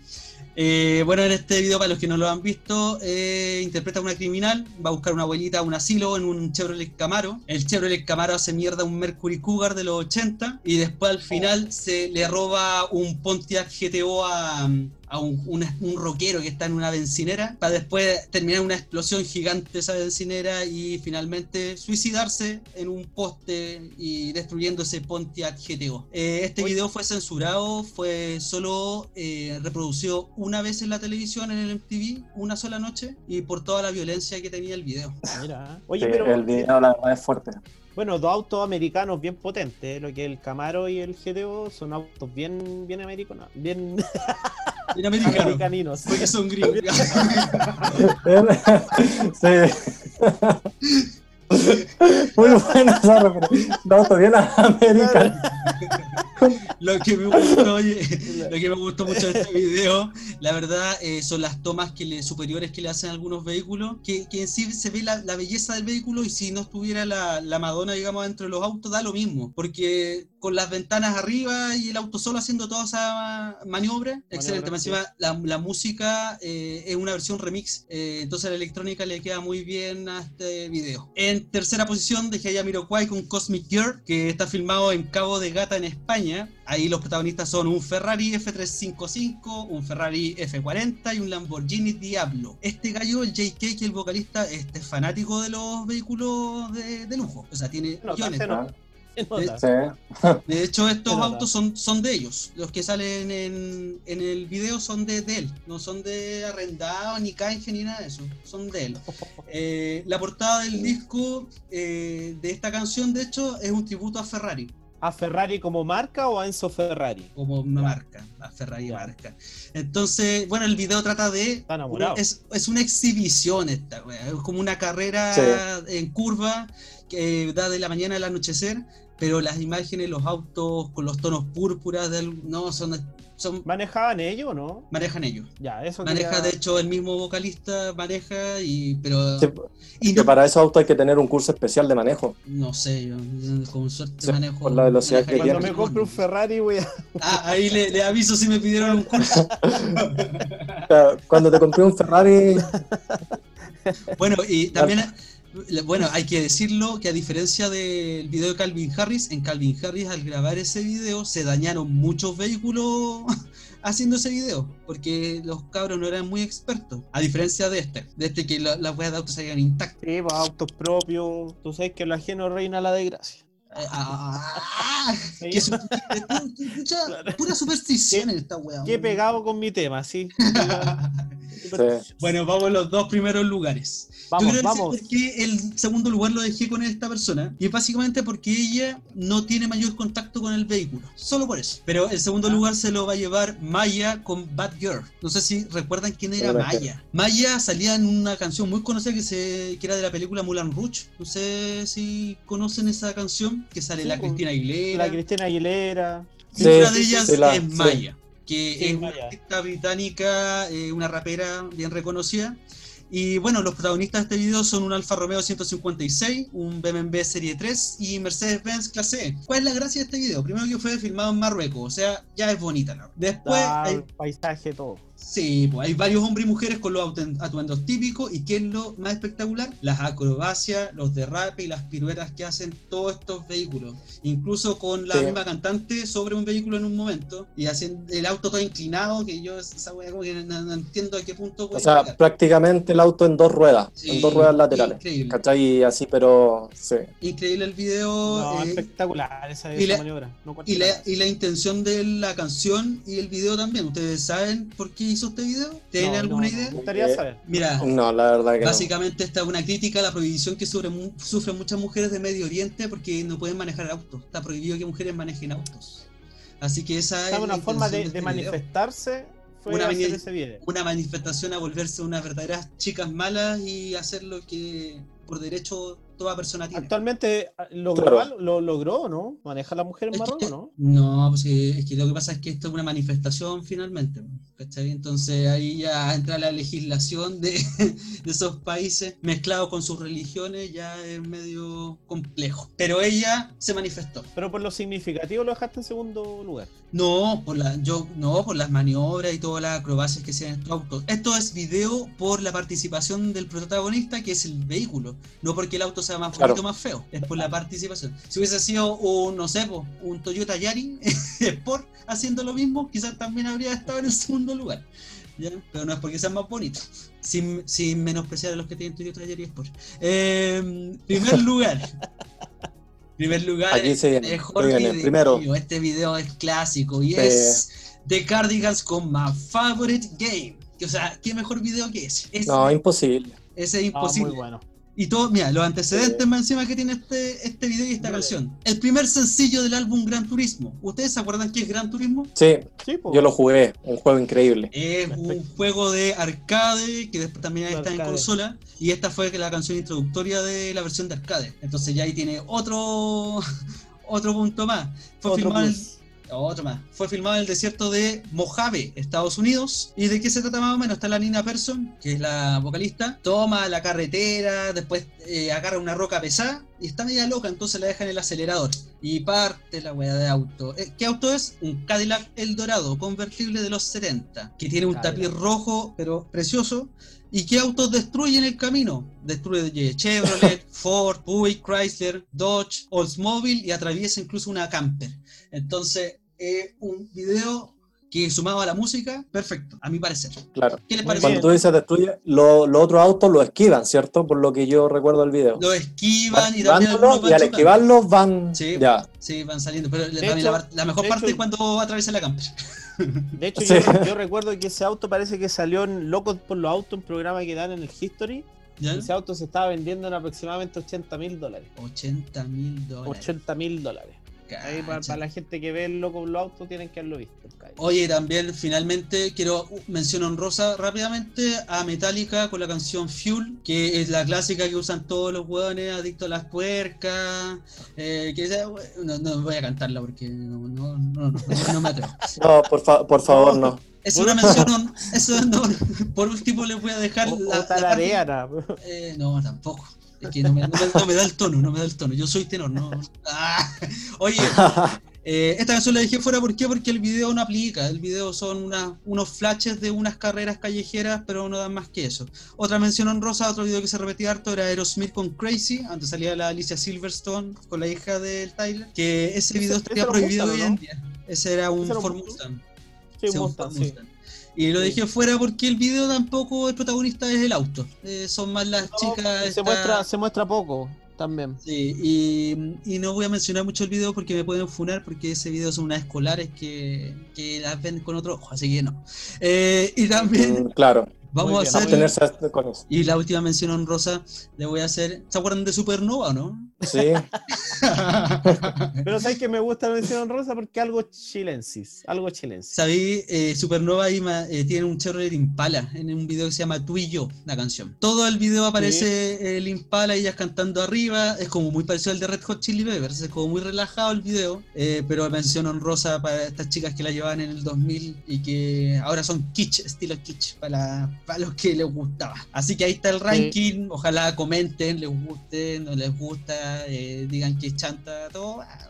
eh, bueno, en este video, para los que no lo han visto, eh, interpreta a una criminal, va a buscar una abuelita a un asilo en un Chevrolet Camaro. El Chevrolet Camaro hace mierda un Mercury Cougar de los 80 y después al final se le roba un Pontiac GTO a, a un, un, rockero que está en una bencinera para después terminar una explosión gigante esa bencinera y finalmente suicidarse en un poste y destruyendo ese Pontiac GTO. Eh, este video fue censurado, fue solo eh, reproducido una vez en la televisión, en el MTV, una sola noche y por toda la violencia que tenía el video. Mira. Oye, pero... El video la verdad es fuerte. Bueno, dos autos americanos bien potentes, ¿eh? lo que el Camaro y el GTO son autos bien, bien americanos, bien, bien americanos, porque son gringos. sí. Muy buena esa referencia. No, todavía la América. Lo que me gustó, oye, lo que me gustó mucho de este video, la verdad, eh, son las tomas que le, superiores que le hacen algunos vehículos, que, que en sí se ve la, la, belleza del vehículo y si no estuviera la, la, Madonna, digamos, dentro de los autos, da lo mismo, porque con las ventanas arriba y el auto solo haciendo toda esa maniobra, excelente. Encima, la, la, música eh, es una versión remix, eh, entonces la electrónica le queda muy bien a este video. En tercera posición dejé a Yamiroquai con Cosmic Girl, que está filmado en Cabo de Gata en España. Ahí los protagonistas son un Ferrari F355, un Ferrari F40 y un Lamborghini Diablo. Este gallo, el JK, que el vocalista, este es fanático de los vehículos de, lujo. O sea, tiene millones. De, hecho, estos autos son, son de ellos. Los que salen en, en el video son de, él. No son de arrendado, ni canje, ni nada de eso. Son de él. Eh, la portada del disco eh, de esta canción, de hecho, es un tributo a Ferrari. ¿A Ferrari como marca o a Enzo Ferrari? Como marca, a Ferrari marca. Entonces, bueno, el video trata de. Es, es, una exhibición esta, Es como una carrera en curva que da de la mañana al anochecer pero las imágenes, los autos con los tonos púrpuras, del, no, son, son... ¿Manejaban ellos o no? Manejan ellos. Ya, eso Maneja, de hecho, el mismo vocalista maneja, y, pero... y que para esos autos hay que tener un curso especial de manejo. No sé, yo con suerte manejo... Por la velocidad que Cuando me compre un Ferrari voy a... Ah, ahí le, le, aviso si me pidieron un curso. Cuando te compré un Ferrari... bueno, y también... Bueno, hay que decirlo que a diferencia del video de Calvin Harris, en Calvin Harris al grabar ese video se dañaron muchos vehículos haciendo ese video, porque los cabros no eran muy expertos, a diferencia de este, de este que las la weas de autos salían intactas. Sí, pues, autos propios, tú sabes que el ajeno reina la desgracia. Eh, ah, que pura superstición en esta wea. Qué pegado con mi tema, sí. Bueno, vamos a los dos primeros lugares. Vamos, Yo vamos. por qué el segundo lugar lo dejé con esta persona. Y es básicamente porque ella no tiene mayor contacto con el vehículo. Solo por eso. Pero el segundo ah. lugar se lo va a llevar Maya con Bad Girl. No sé si recuerdan quién era Maya. Maya salía en una canción muy conocida que, se, que era de la película Mulan Rouge. No sé si conocen esa canción que sale la Cristina Aguilera. La Cristina Aguilera. una de ellas es Maya que es una artista británica, eh, una rapera bien reconocida. Y bueno, los protagonistas de este video son un Alfa Romeo 156, un BMW Serie 3 y Mercedes-Benz Clase E. ¿Cuál es la gracia de este video? Primero que fue filmado en Marruecos, o sea, ya es bonita. ¿no? Después... hay... paisaje, todo. Sí, pues hay varios hombres y mujeres con los atuendos típicos y ¿qué es lo más espectacular? Las acrobacias, los derrapes y las piruetas que hacen todos estos vehículos. Incluso con la misma cantante sobre un vehículo en un momento y haciendo el auto todo inclinado, que yo esa wea como que no, entiendo a qué punto... O sea, prácticamente el auto en dos ruedas, Sí, en dos ruedas laterales. increíble. ¿Cachai? Y así, pero sí. Increíble el video. No, eh, espectacular esa, y esa la- maniobra. No y, la, y la intención de la canción y el video también. ¿Ustedes saben por qué hizo este video? ¿Tienen No, alguna no, idea? Me gustaría Eh, saber. Mira, No, la verdad que básicamente esta es una crítica a la prohibición que sufren, mu- sufren muchas mujeres de Medio Oriente porque no pueden manejar autos. Está prohibido que mujeres manejen autos. Así que esa es ¿Sabe la una forma de, este manifestarse? Fue Una hacer mani- ese video. Una manifestación a volverse unas verdaderas chicas malas y hacer lo que por derecho toda persona tiene. Actualmente ah, logró, Claro. lo logró, ¿no? Maneja la mujer en Es que- Marruecos, ¿no? No, pues es que lo que pasa es que esto es una manifestación finalmente, ¿cachai? Entonces ahí ya entra la legislación de, de esos países mezclado con sus religiones, ya es medio complejo. Pero ella se manifestó. Pero por lo significativo lo dejaste en segundo lugar. No, por la, yo, no, por las maniobras y todas las acrobacias que hacían estos autos. Esto es video por la participación del protagonista, que es el vehículo. No porque el auto sea más Claro. o más feo, es por la participación. Si hubiese sido un, no sé, un Toyota Yari Sport haciendo lo mismo, quizás también habría estado en el segundo lugar. ¿ya? Pero no es porque sean más bonitos. Sin, sin menospreciar a los que tienen Toyota Yari Sport. Eh, primer lugar. primer lugar. Aquí se viene, mejor se viene, video. primero. Este video es clásico y Sí. es The Cardigans con My Favorite Game. O sea, ¿qué mejor video que ese? Ese, No, imposible. ese es Ah, imposible. muy bueno. Y todo, mira, los antecedentes más encima que tiene este, este video y esta canción. El primer sencillo del álbum Gran Turismo. ¿Ustedes se acuerdan qué es Gran Turismo? Sí, Sí, yo lo jugué, un juego increíble. Es un juego de arcade que después también está en consola. Y esta fue la canción introductoria de la versión de arcade. Entonces ya ahí tiene otro, otro punto más. Fue Otro filmado. Otro más. Fue filmado en el desierto de Mojave, Estados Unidos. ¿Y de qué se trata más o menos? Está la Nina Persson, que es la vocalista. Toma la carretera, después eh, agarra una roca pesada y está media loca, entonces la deja en el acelerador. Y parte la weá de auto. Eh, ¿Qué auto es? Un Cadillac Eldorado, convertible de los 70, que tiene un Cadillac. tapiz rojo, pero precioso. ¿Y qué autos destruyen el camino? Destruye Chevrolet, Ford, Buick, Chrysler, Dodge, Oldsmobile y atraviesa incluso una camper. Entonces, un video que sumado a la música, perfecto, a mi parecer. Claro. ¿Qué les parece? Cuando tú dices destruye, lo- los otros autos lo esquivan, ¿cierto? Por lo que yo recuerdo del video. Lo esquivan y Van también algunos y al van esquivarlos van. Sí. Ya. Sí, van saliendo, pero hecho- la, la mejor parte hecho- es cuando atraviesa la camper. De hecho, Sí. yo, yo recuerdo que ese auto parece que salió en Locos por los Autos, un programa que dan en el History. ¿Ya? Ese auto se estaba vendiendo en aproximadamente 80 mil dólares. 80 mil dólares. 80 mil dólares. Ahí para, Cacha. la gente que ve el Locos por los Autos tienen que haberlo visto. cabrón. Oye, también finalmente quiero uh, mención honrosa rápidamente a Metallica con la canción Fuel, que es la clásica que usan todos los hueones adictos a las puercas. eh, que esa- no, no voy a cantarla porque no, no, no, no, no me atrevo. No, por, fa- por favor, no. Es Por una último- mención, eso no, por último les voy a dejar O, la, o la parte- tarareara. eh, no, tampoco. Es que no me, no me- no me da el tono, no me da el tono. Yo soy tenor, no. Ah, oye, eh, esta canción la dejé fuera, ¿por qué? Porque el video no aplica. El video son unas- unos flashes de unas carreras callejeras, pero no dan más que eso. Otra mención honrosa, otro video que se repetía harto era Aerosmith con Crazy, antes salía la Alicia Silverstone con la hija del Tyler, que ese video estaría prohibido Mustang, hoy ¿o en día. Ese era un ¿Ese era un Ford Mustang? Mustang. Sí, Mustang, Ford sí. Y lo dejé fuera porque el video tampoco el protagonista es el auto. Eh, son más las No, chicas. se, esta- muestra, se muestra poco también. Sí, y, y no voy a mencionar mucho el video porque me pueden funar porque ese video son unas escolares que, que las ven con otro ojo, así que no. Eh, y también Mm, claro, vamos a hacer... con eso. Y la última mención honrosa le voy a hacer... ¿Se acuerdan de Supernova o no? Sí, Pero sabes que me gusta la mención rosa porque algo chilensis. Algo chilensis. Sabí, eh, Supernova y ma- eh, tiene un Chevrolet Impala en un video que se llama Tú y yo, la canción. Todo el video aparece el Impala y ellas cantando arriba, es como muy parecido al de Red Hot Chili Peppers, es como muy relajado el video, eh, pero mención honrosa para estas chicas que la llevaban en el 2000 y que ahora son kitsch, estilo kitsch, para, para los que les gustaba. Así que ahí está el ranking, ojalá comenten, les guste, no les gusta, eh, digan que es chanta, todo. ah,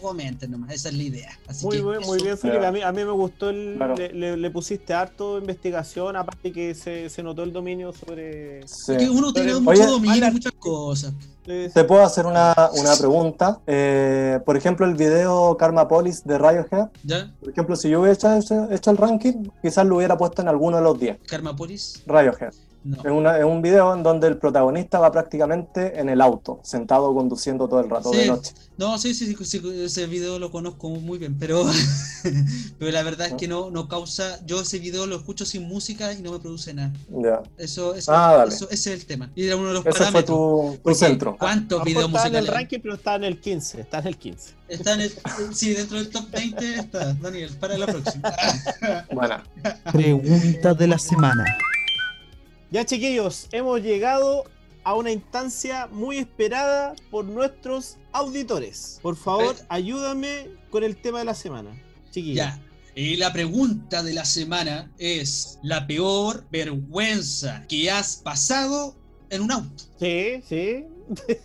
Comenten nomás, esa es la idea. Así Muy, que bien, muy bien, Felipe. A mí, a mí me gustó el. Claro. Le, le- le pusiste harto investigación, aparte que se, se notó el dominio sobre. sí. Es que uno tiene Pero- mucho Oye, dominio muchas cosas. eh, Te puedo hacer una, una pregunta. Eh, por ejemplo, el video Karma Police de Radiohead. ¿Ya? Por ejemplo, si yo hubiera hecho, hecho- el ranking, quizás lo hubiera puesto en alguno de los 10. Karmapolis. Radiohead. No. Es, una- es un video en donde el protagonista va prácticamente en el auto, sentado conduciendo todo el rato de Sí. noche. No, sí, sí, sí, sí, ese video lo conozco muy bien, pero, pero la verdad es que no, no causa. Yo ese video lo escucho sin música y no me produce nada. Ya. Eso, eso, Ah, dale. eso- ese es el tema. Y era uno de los Ese fue parámetros. tu, tu Porque centro. ¿Cuántos A lo videos mejor está en el musicales? ranking, pero está en el 15. Está en el 15. Está en el, sí, dentro del top 20 está, Daniel, para la próxima. Bueno, Pregunta de la semana. Ya, chiquillos, hemos llegado a una instancia muy esperada por nuestros auditores. Por favor, Eh. ayúdame con el tema de la semana. Chiquillos. Ya. Y la pregunta de la semana es la peor vergüenza que has pasado en un auto. Sí, sí.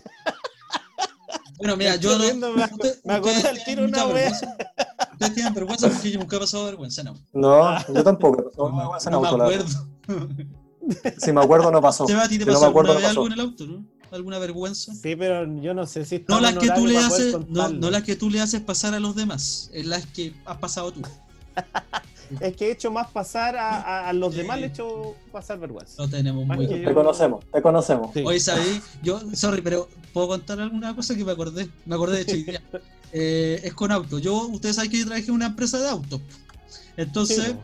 Bueno, mira, yo no. me- usted- me acordé al tiro una wea. vergüenza. Ustedes tienen vergüenza porque yo nunca he pasado vergüenza, no. no, yo tampoco. he pasado No, vergüenza en no me auto, acuerdo. Si me acuerdo, no pasó. Seba, ¿a ti te Si no pasó me alguna acuerdo, vez no algo en el auto, no? ¿Alguna vergüenza? Sí, pero yo no sé si No las en que tú le haces, no, no las que tú le haces pasar a los demás, es las que has pasado tú. Es que he hecho más pasar a, a- a los Sí. demás, le he hecho pasar vergüenza. Lo tenemos Más muy que. Te conocemos, te conocemos. Sí. Hoy sabéis, yo, sorry, pero puedo contar alguna cosa que me acordé. Me acordé de hecho. Eh, es con auto. Yo, ustedes saben que yo trabajé en una empresa de autos. Entonces, Sí.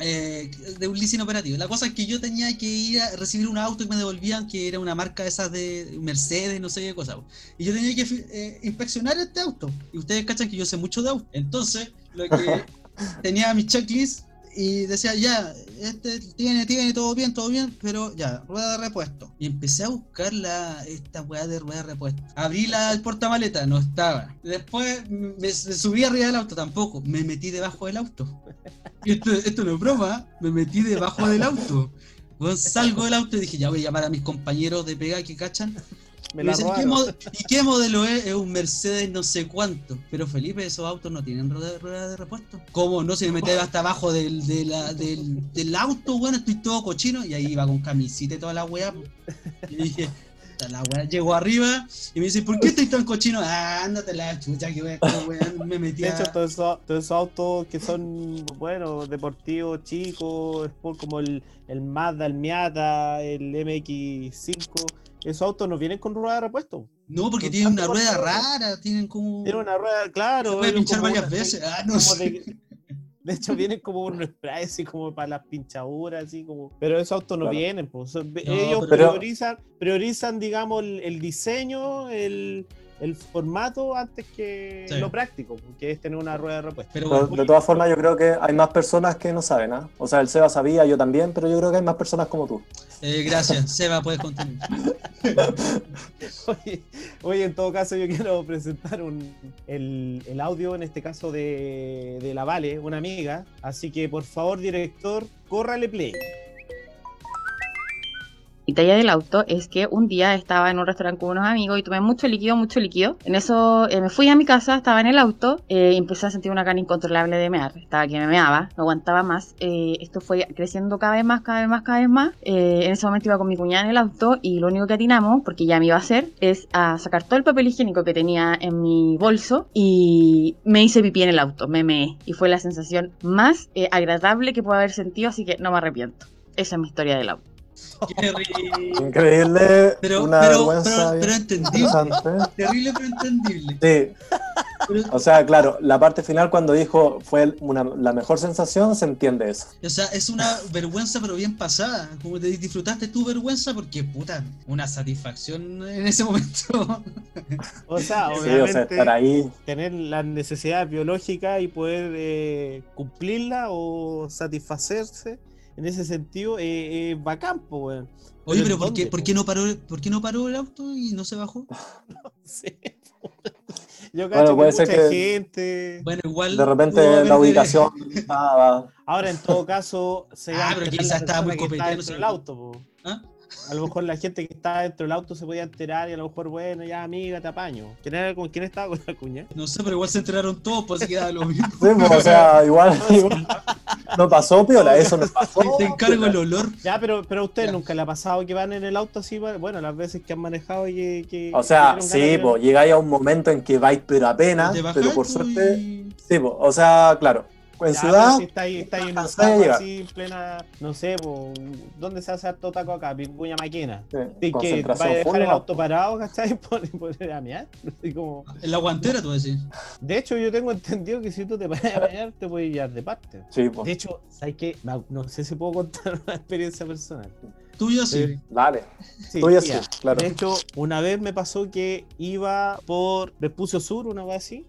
Eh, de un leasing operativo. La cosa es que yo tenía que ir a recibir un auto y me devolvían que era una marca de esas de Mercedes, no sé qué cosa. Y yo tenía que eh, inspeccionar este auto. Y ustedes cachan que yo sé mucho de auto. Entonces, lo que tenía mi checklist y decía, ya, este tiene, tiene, todo bien, todo bien, pero ya, rueda de repuesto. Y empecé a buscar la, esta weá de rueda de repuesto. Abrí la, portamaleta, no estaba. Después me, subí arriba del auto, tampoco. Me metí debajo del auto. Esto, esto no es broma, me metí debajo del auto. Salgo del auto y dije, ya voy a llamar a mis compañeros de pega que cachan. Me Y, la ¿qué robaron. mod- ¿Y qué modelo es? Es un Mercedes no sé cuánto. Pero Felipe, esos autos no tienen rueda, rueda de repuesto. ¿Cómo no? Si me metí hasta abajo del, de la- del, del auto, bueno, estoy todo cochino. Y ahí iba con camisita y toda la weá. Y dije, "Puta la weá. Llego arriba y me dice, ¿por qué estoy tan cochino? Ah, ándate la chucha, que weá, me metí De hecho, todos esos, todos esos autos que son, bueno, deportivos, chicos, como el, el Mazda, el Miata, el MX5, esos autos no vienen con rueda de repuesto. No, porque tienen una rueda rara, tienen como... Tienen una rueda, claro. Se puede pinchar varias una- veces. Ah, no como sé. de, de hecho, vienen como un spray, así como para las pinchaduras, así como. Pero esos autos no vienen, pues. ellos pero- priorizan, priorizan, digamos, el, el diseño, el, el formato antes que Sí. lo práctico, que es tener una rueda de repuesto. Pero Pero bueno, de todas formas, yo creo que hay más personas que no saben, ¿ah? O sea, el Seba sabía, yo también, pero yo creo que hay más personas como tú. eh, gracias. Seba, puedes continuar. Oye, oye, en todo caso, yo quiero presentar un, el, el audio, en este caso de, de la Vale, una amiga. Así que, por favor, director, córrale play. La talla del auto es que un día estaba en un restaurante con unos amigos y tomé mucho líquido, mucho líquido. En eso eh, me fui a mi casa, estaba en el auto eh, y empecé a sentir una gana incontrolable de mear. Estaba que me meaba, no aguantaba más. Eh, esto fue creciendo cada vez más, cada vez más, cada vez más. Eh, en ese momento iba con mi cuñada en el auto y lo único que atinamos, porque ya me iba a hacer, es a sacar todo el papel higiénico que tenía en mi bolso y me hice pipí en el auto, me meé. Y fue la sensación más eh, agradable que puedo haber sentido, así que no me arrepiento. Esa es mi historia del auto. Increíble, Pero, una pero, vergüenza pero, pero entendible. interesante. Terrible, pero entendible. Sí, Pero, o sea, claro, la parte final cuando dijo fue una, la mejor sensación, se entiende eso. o sea, es una vergüenza, pero bien pasada. Como te disfrutaste tu vergüenza, porque, puta, una satisfacción en ese momento. O sea, Sí, o obviamente, sea, estar ahí. tener las necesidades biológicas y poder eh, cumplirla o satisfacerse en ese sentido eh, es bacán, po, weón. Oye, ¿en pero ¿por qué, por, no paró, ¿por qué no paró el auto y no se bajó? Sí, po. Yo Bueno, cacho que puede mucha ser que- gente. Bueno, igual. De repente la ubicación estaba. Ahora, en todo caso, se Ah, pero quizás estaba muy sí. del auto, po. ¿Ah? A lo mejor la gente que está dentro del auto se podía enterar y a lo mejor, bueno, ya amiga, te apaño. ¿Quién era, ¿Con quién estaba con la cuña? No sé, pero igual se enteraron todos, pues así que da lo mismo. Sí, pues, o sea, igual, igual no pasó, piola, eso no pasó. Te encargo el olor. Ya, pero, pero a usted Ya. nunca le ha pasado que van en el auto así, bueno, las veces que han manejado y que... que- O sea, sí, pues llegáis a un momento en que vais, pero apenas, pero por tú suerte. y- Sí, pues, o sea, claro. En Ya, ciudad, si está ahí, está ahí en un taco llegar. así, en plena, no sé, po, ¿dónde se hace harto taco acá? Pinguña Maquena. sí, ¿Y que concentración vaya a dejar el auto parado, cachai? Por, por a mear. Así como... En la guantera, tú decís. De hecho, yo tengo entendido que si tú te paras a bañar, te puedes llevar de parte. Sí, pues. De hecho, ¿sabes qué? No sé si puedo contar una experiencia personal. Tuyo sí. Dale. Sí, Tuya sí, claro. De hecho, una vez me pasó que iba por Vespucio Sur, una vez así,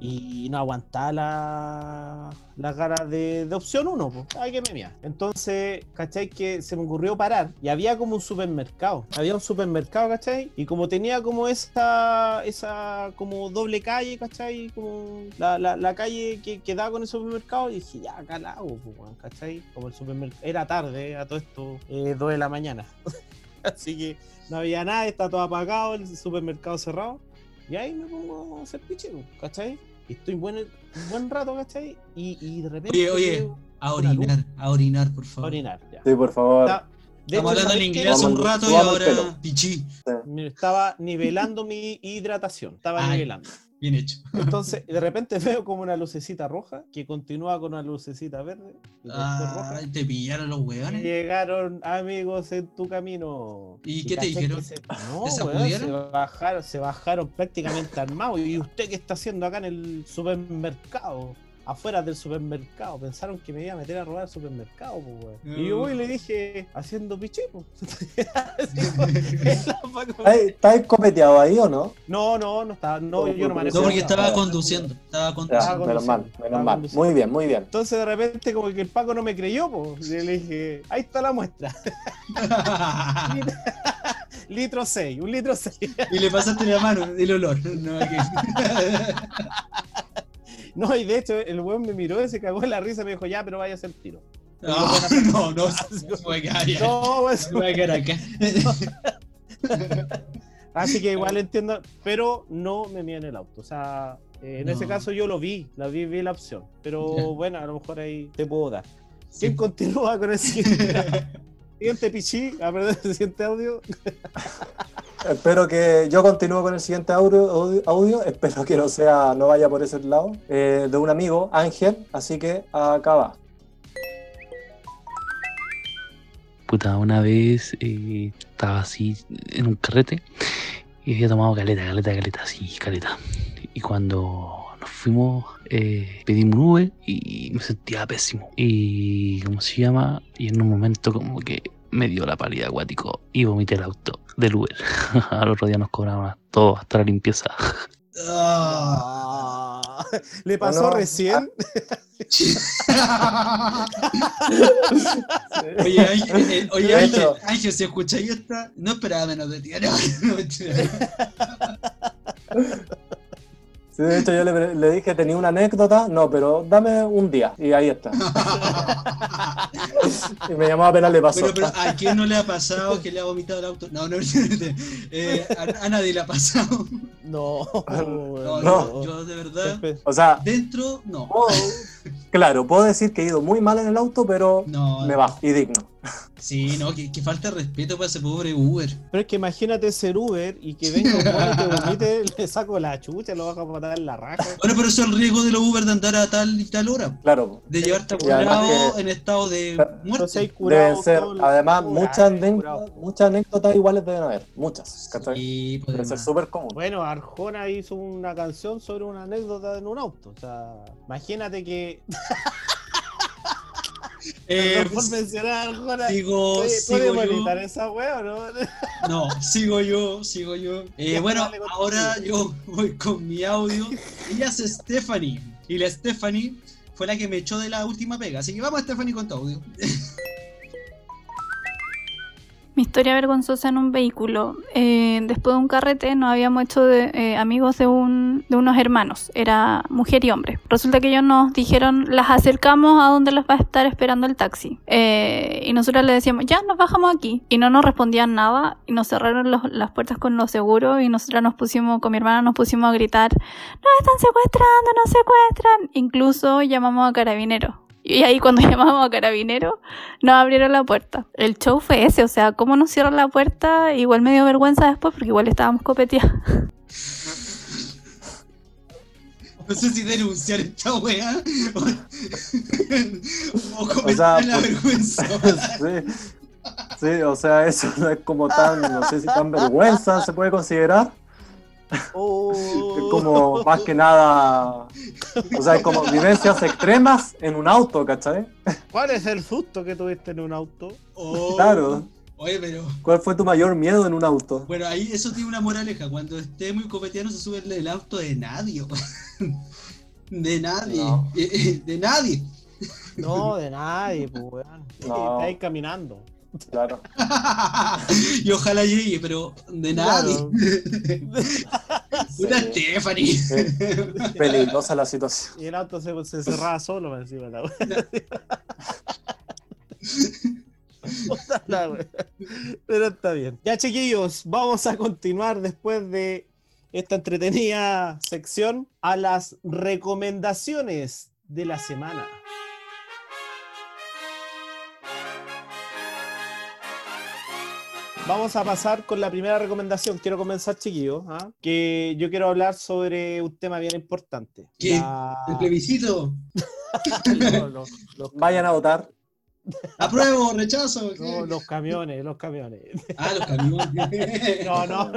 Y no aguantaba la, la cara de, opción 1, pues. Ay, que me. Entonces, ¿cachai? Que se me ocurrió parar y había como un supermercado. Había un supermercado, ¿cachai? Y como tenía como esa, esa como doble calle, ¿cachai? Como la, calle que, que daba con el supermercado, y dije, ya, acá la hago, ¿cachai? Como el supermercado. Era tarde, a todo esto, eh, 2 de la mañana. Así que no había nada, está todo apagado, el supermercado cerrado. Y ahí me pongo a hacer pichero, ¿cachai? Y estoy buen, un buen rato, ¿cachai? Y, y de repente. Oye, oye, A luz. orinar, a orinar, por a favor. orinar, ya. Sí, por favor. Está- de Estamos hecho, hablando en inglés hace un rato y ahora pichí. Me estaba nivelando mi hidratación, estaba Ay. nivelando. Bien hecho. Entonces, de repente veo como una lucecita roja que continúa con una lucecita verde roja. Te pillaron los Y hueones. Llegaron amigos en tu camino. ¿Y qué te dijeron? se- no, se bajaron, se bajaron prácticamente armados. ¿Y usted qué está haciendo acá en el supermercado? Afuera del supermercado. Pensaron que me iba a meter a robar el supermercado, pues, weón. Y yo voy y le dije, haciendo piché, pues. ¿Estáis estáis copeteado ahí o no? No, no, no estaba, no, yo no manejo. No, porque nada. estaba conduciendo. Estaba conduciendo. menos mal, menos mal. Muy bien, muy bien. Entonces de repente como que el Paco no me creyó, pues. Y le dije, ahí está la muestra. litro 6, un litro 6. y le pasaste la mano, el olor. No, aquí. No, y de hecho el weón me miró y se cagó en la risa y me dijo, ya, pero vaya a hacer tiro. Ah, no, no, no. No, pues, así que igual entiendo, pero no me mía en el auto. O sea, eh, en No. ese caso yo lo vi, la vi, vi la opción. Pero bueno, a lo mejor ahí te puedo dar. Sí. ¿Quién continúa con el siguiente, siguiente pichí? A perder el siguiente audio. Espero que yo continúe con el siguiente audio, audio, audio. Espero que no sea, no vaya por ese lado. Eh, de un amigo, Ángel. Así que acá va. Puta, una vez eh, estaba así en un carrete y había tomado caleta, caleta, caleta, así, caleta. Y cuando nos fuimos, eh, pedimos un Uber y me sentía pésimo. Y, ¿cómo se llama? Y en un momento como que me dio la pálida acuático y vomité el auto del Uber. Al otro día nos cobraron a todos hasta la limpieza. Ah. ¿Le pasó Bueno, recién? Oye, Ángel, eh, oye, Ángel, Ángel, si escucháis esta, no esperaba menos de ti. No, no, Sí, de hecho, yo le, le dije, tenía una anécdota. No, pero dame un día. Y ahí está. Y me llamó apenas le pasó. Bueno, pero ¿a quién no le ha pasado que le ha vomitado el auto? No, no, eh, a, a nadie le ha pasado. No, No, No. Yo, yo de verdad, O sea, dentro, no. puedo- claro, puedo decir que he ido muy mal en el auto, pero No, me bajo y digno. sí, no, que, que falta de respeto para ese pobre Uber. Pero es que imagínate ser Uber y que venga un y te vomite, le saco la chucha, lo bajo a matar en la raja. Bueno, pero eso es el riesgo de los Uber de andar a tal y tal hora. Claro. De llevarte que- en estado de muerte. curado Deben ser, además, muchas, curado. muchas anécdotas iguales deben haber. Muchas. ¿cachai? Sí, pues, Debe ser súper común. Bueno, Arjona hizo una canción sobre una anécdota en un auto. O sea, imagínate que. Eh, por mencionar a Arjona. sigo, sigo ¿Podemos yo. esa wea o no? No, sigo yo, sigo yo. Eh, bueno, ahora yo voy con mi audio. Ella es Stephanie. Y la Stephanie fue la que me echó de la última pega. Así que vamos, Stephanie, con tu audio. Mi historia vergonzosa en un vehículo. Eh, después de un carrete nos habíamos hecho de, eh, amigos de, un, de unos hermanos. Era mujer y hombre. Resulta que ellos nos dijeron, las acercamos a donde las va a estar esperando el taxi. Eh, y nosotros le decíamos, ya nos bajamos aquí. Y no nos respondían nada. Y nos cerraron los- las puertas con los seguros. Y nosotras nos pusimos, con mi hermana nos pusimos a gritar, nos están secuestrando, nos secuestran. Incluso llamamos a carabineros. Y ahí cuando llamamos a carabineros, nos abrieron la puerta. El show fue ese, o sea, cómo nos cierran la puerta, igual me dio vergüenza después porque igual estábamos copeteados. No sé si denunciar esta weá o, o comentar O sea, la por- vergüenza. sí. Sí, o sea, eso no es como tan, no sé si tan vergüenza se puede considerar. Oh. Es como más que nada, o sea, es como vivencias extremas en un auto, ¿cachai? ¿Cuál es el susto que tuviste en un auto? Oh. Claro. Oye, pero ¿Cuál fue tu mayor miedo en un auto? bueno, ahí eso tiene una moraleja. Cuando esté muy copetiano se sube el, auto de nadie. De nadie. No. De nadie. No, de nadie, pues, weón. No. Está ahí caminando. Claro. y ojalá llegue, pero de nadie. Una Stephanie. Sí. Peligrosa la situación. Y el auto se, se cerraba solo encima la weón. Pero está bien. Ya, chiquillos, vamos a continuar después de esta entretenida sección a las recomendaciones de la semana. Vamos a pasar con la primera recomendación. Quiero comenzar, chiquillos, ¿ah? que yo quiero hablar sobre un tema bien importante. ¿Qué? La- El plebiscito. No, no, los, Vayan a votar. Apruebo, rechazo. ¿qué? no, los camiones, los camiones. Ah, los camiones. No, no,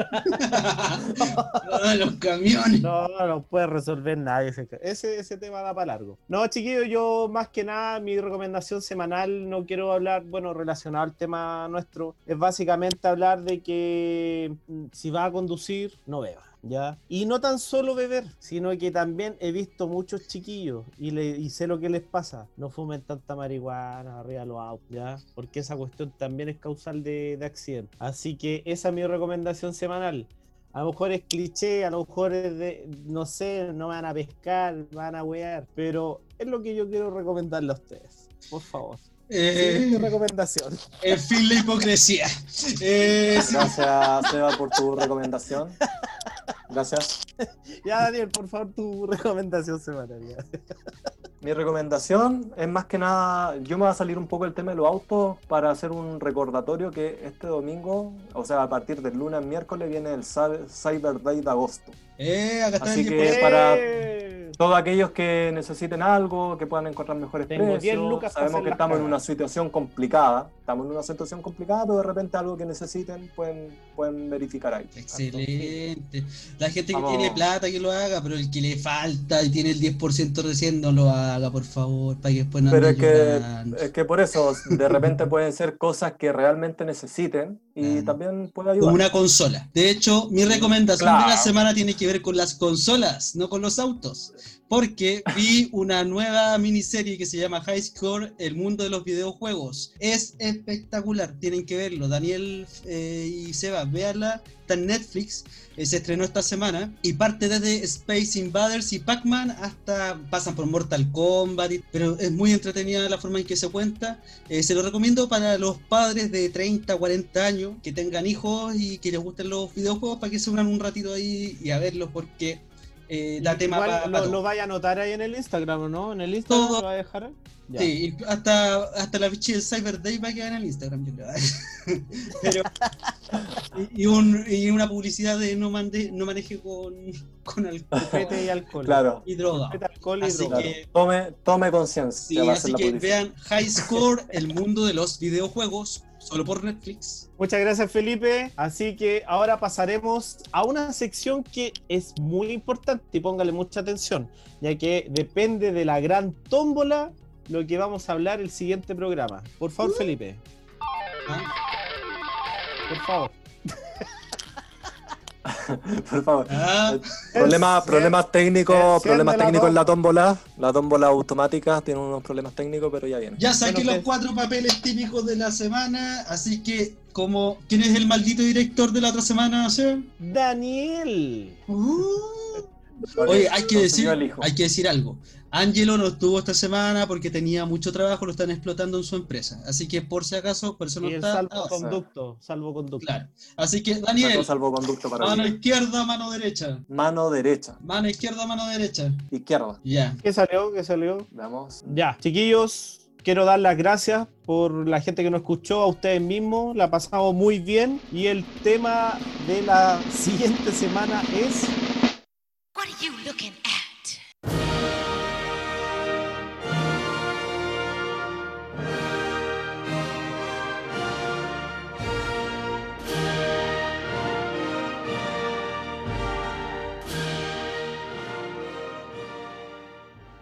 Ah, los camiones. no, no puede resolver nadie. Ese, ese, ese tema da para largo. No, chiquillos, yo más que nada, mi recomendación semanal, no quiero hablar, bueno, relacionado al tema nuestro, es básicamente hablar de que mm, si va a conducir, no beba. ¿Ya? Y no tan solo beber, sino que también he visto muchos chiquillos y, le, y sé lo que les pasa. No fumen tanta marihuana arriba los autos, ¿ya? Porque esa cuestión también es causal de, de accidente. Así que esa es mi recomendación semanal. A lo mejor es cliché, a lo mejor es de, no sé, no van a pescar, van a wear, pero es lo que yo quiero recomendarle a ustedes. Por favor. Eh, Es mi recomendación. en fin, la hipocresía. Eh, sí. Gracias, Seba, por tu recomendación. Gracias. Ya, Daniel, por favor, tu recomendación semanal. Mi recomendación es más que nada, yo me voy a salir un poco del tema de los autos para hacer un recordatorio que este domingo, o sea, a partir del lunes miércoles viene el Cy- Cyber Day de agosto. Eh, acá está Así el que- 10%. para- ¡Eh! Todos aquellos que necesiten algo, que puedan encontrar mejores Tengo 10 precios, lucas sabemos que estamos en una situación complicada, estamos en una situación complicada, pero de repente algo que necesiten pueden, pueden verificar ahí. Excelente. La gente que Vamos. tiene plata que lo haga, pero el que le falta y tiene el 10% recién no lo haga, por favor, para que después no Pero es que, es que por eso, de repente pueden ser cosas que realmente necesiten y Ah. también puede Como ayudar. una consola. De hecho, mi recomendación de la Claro. semana tiene que ver con las consolas, no con los autos. Porque vi una nueva miniserie que se llama High Score, el mundo de los videojuegos. Es espectacular, tienen que verlo. Daniel eh, y Seba, véanla. Está en Netflix, eh, se estrenó esta semana y parte desde Space Invaders y Pac-Man hasta pasan por Mortal Kombat, pero es muy entretenida la forma en que se cuenta. Eh, se lo recomiendo para los padres de 30, 40 años que tengan hijos y que les gusten los videojuegos para que se unan un ratito ahí y a verlos porque eh, da tema Igual lo, lo vaya a anotar ahí en el Instagram, ¿o no? En el Instagram Todo. lo va a dejar. Ya. Sí, hasta, hasta la ficha del Cyber Day va a quedar en el Instagram, yo creo. Pero, y, y un- y una publicidad de no, mande, no maneje con, con alcohol Copete y alcohol. Claro, y droga. Copete, alcohol y Así droga. claro. que- Tome, tome conciencia. Sí, así la que publicidad. vean High Score, el mundo de los videojuegos, solo por Netflix. Muchas gracias Felipe. Así que ahora pasaremos a una sección que es muy importante y póngale mucha atención, ya que depende de la gran tómbola lo que vamos a hablar el siguiente programa. Por favor, Felipe, ¿ah? por favor. Por favor. Ah, Problemas, técnicos, problemas técnicos en la tómbola. La tómbola automática tiene unos problemas técnicos, pero ya viene. ya saqué Bueno, los que- cuatro papeles típicos de la semana, así que como ¿quién es el maldito director de la otra semana, Seba? Daniel. Uh. Oye, hay que decir, hay que decir algo. Angelo no estuvo esta semana porque tenía mucho trabajo, lo están explotando en su empresa. Así que por si acaso, por eso no Y el está. salvoconducto, salvoconducto. Claro. Así que Daniel, salvoconducto para mano izquierda, mano derecha. Mano derecha, Mano izquierda, mano derecha. izquierda. Ya. ¿Qué salió? ¿Qué salió? Veamos. Ya, chiquillos, quiero dar las gracias por la gente que nos escuchó, a ustedes mismos, la pasamos muy bien y el tema de la siguiente semana es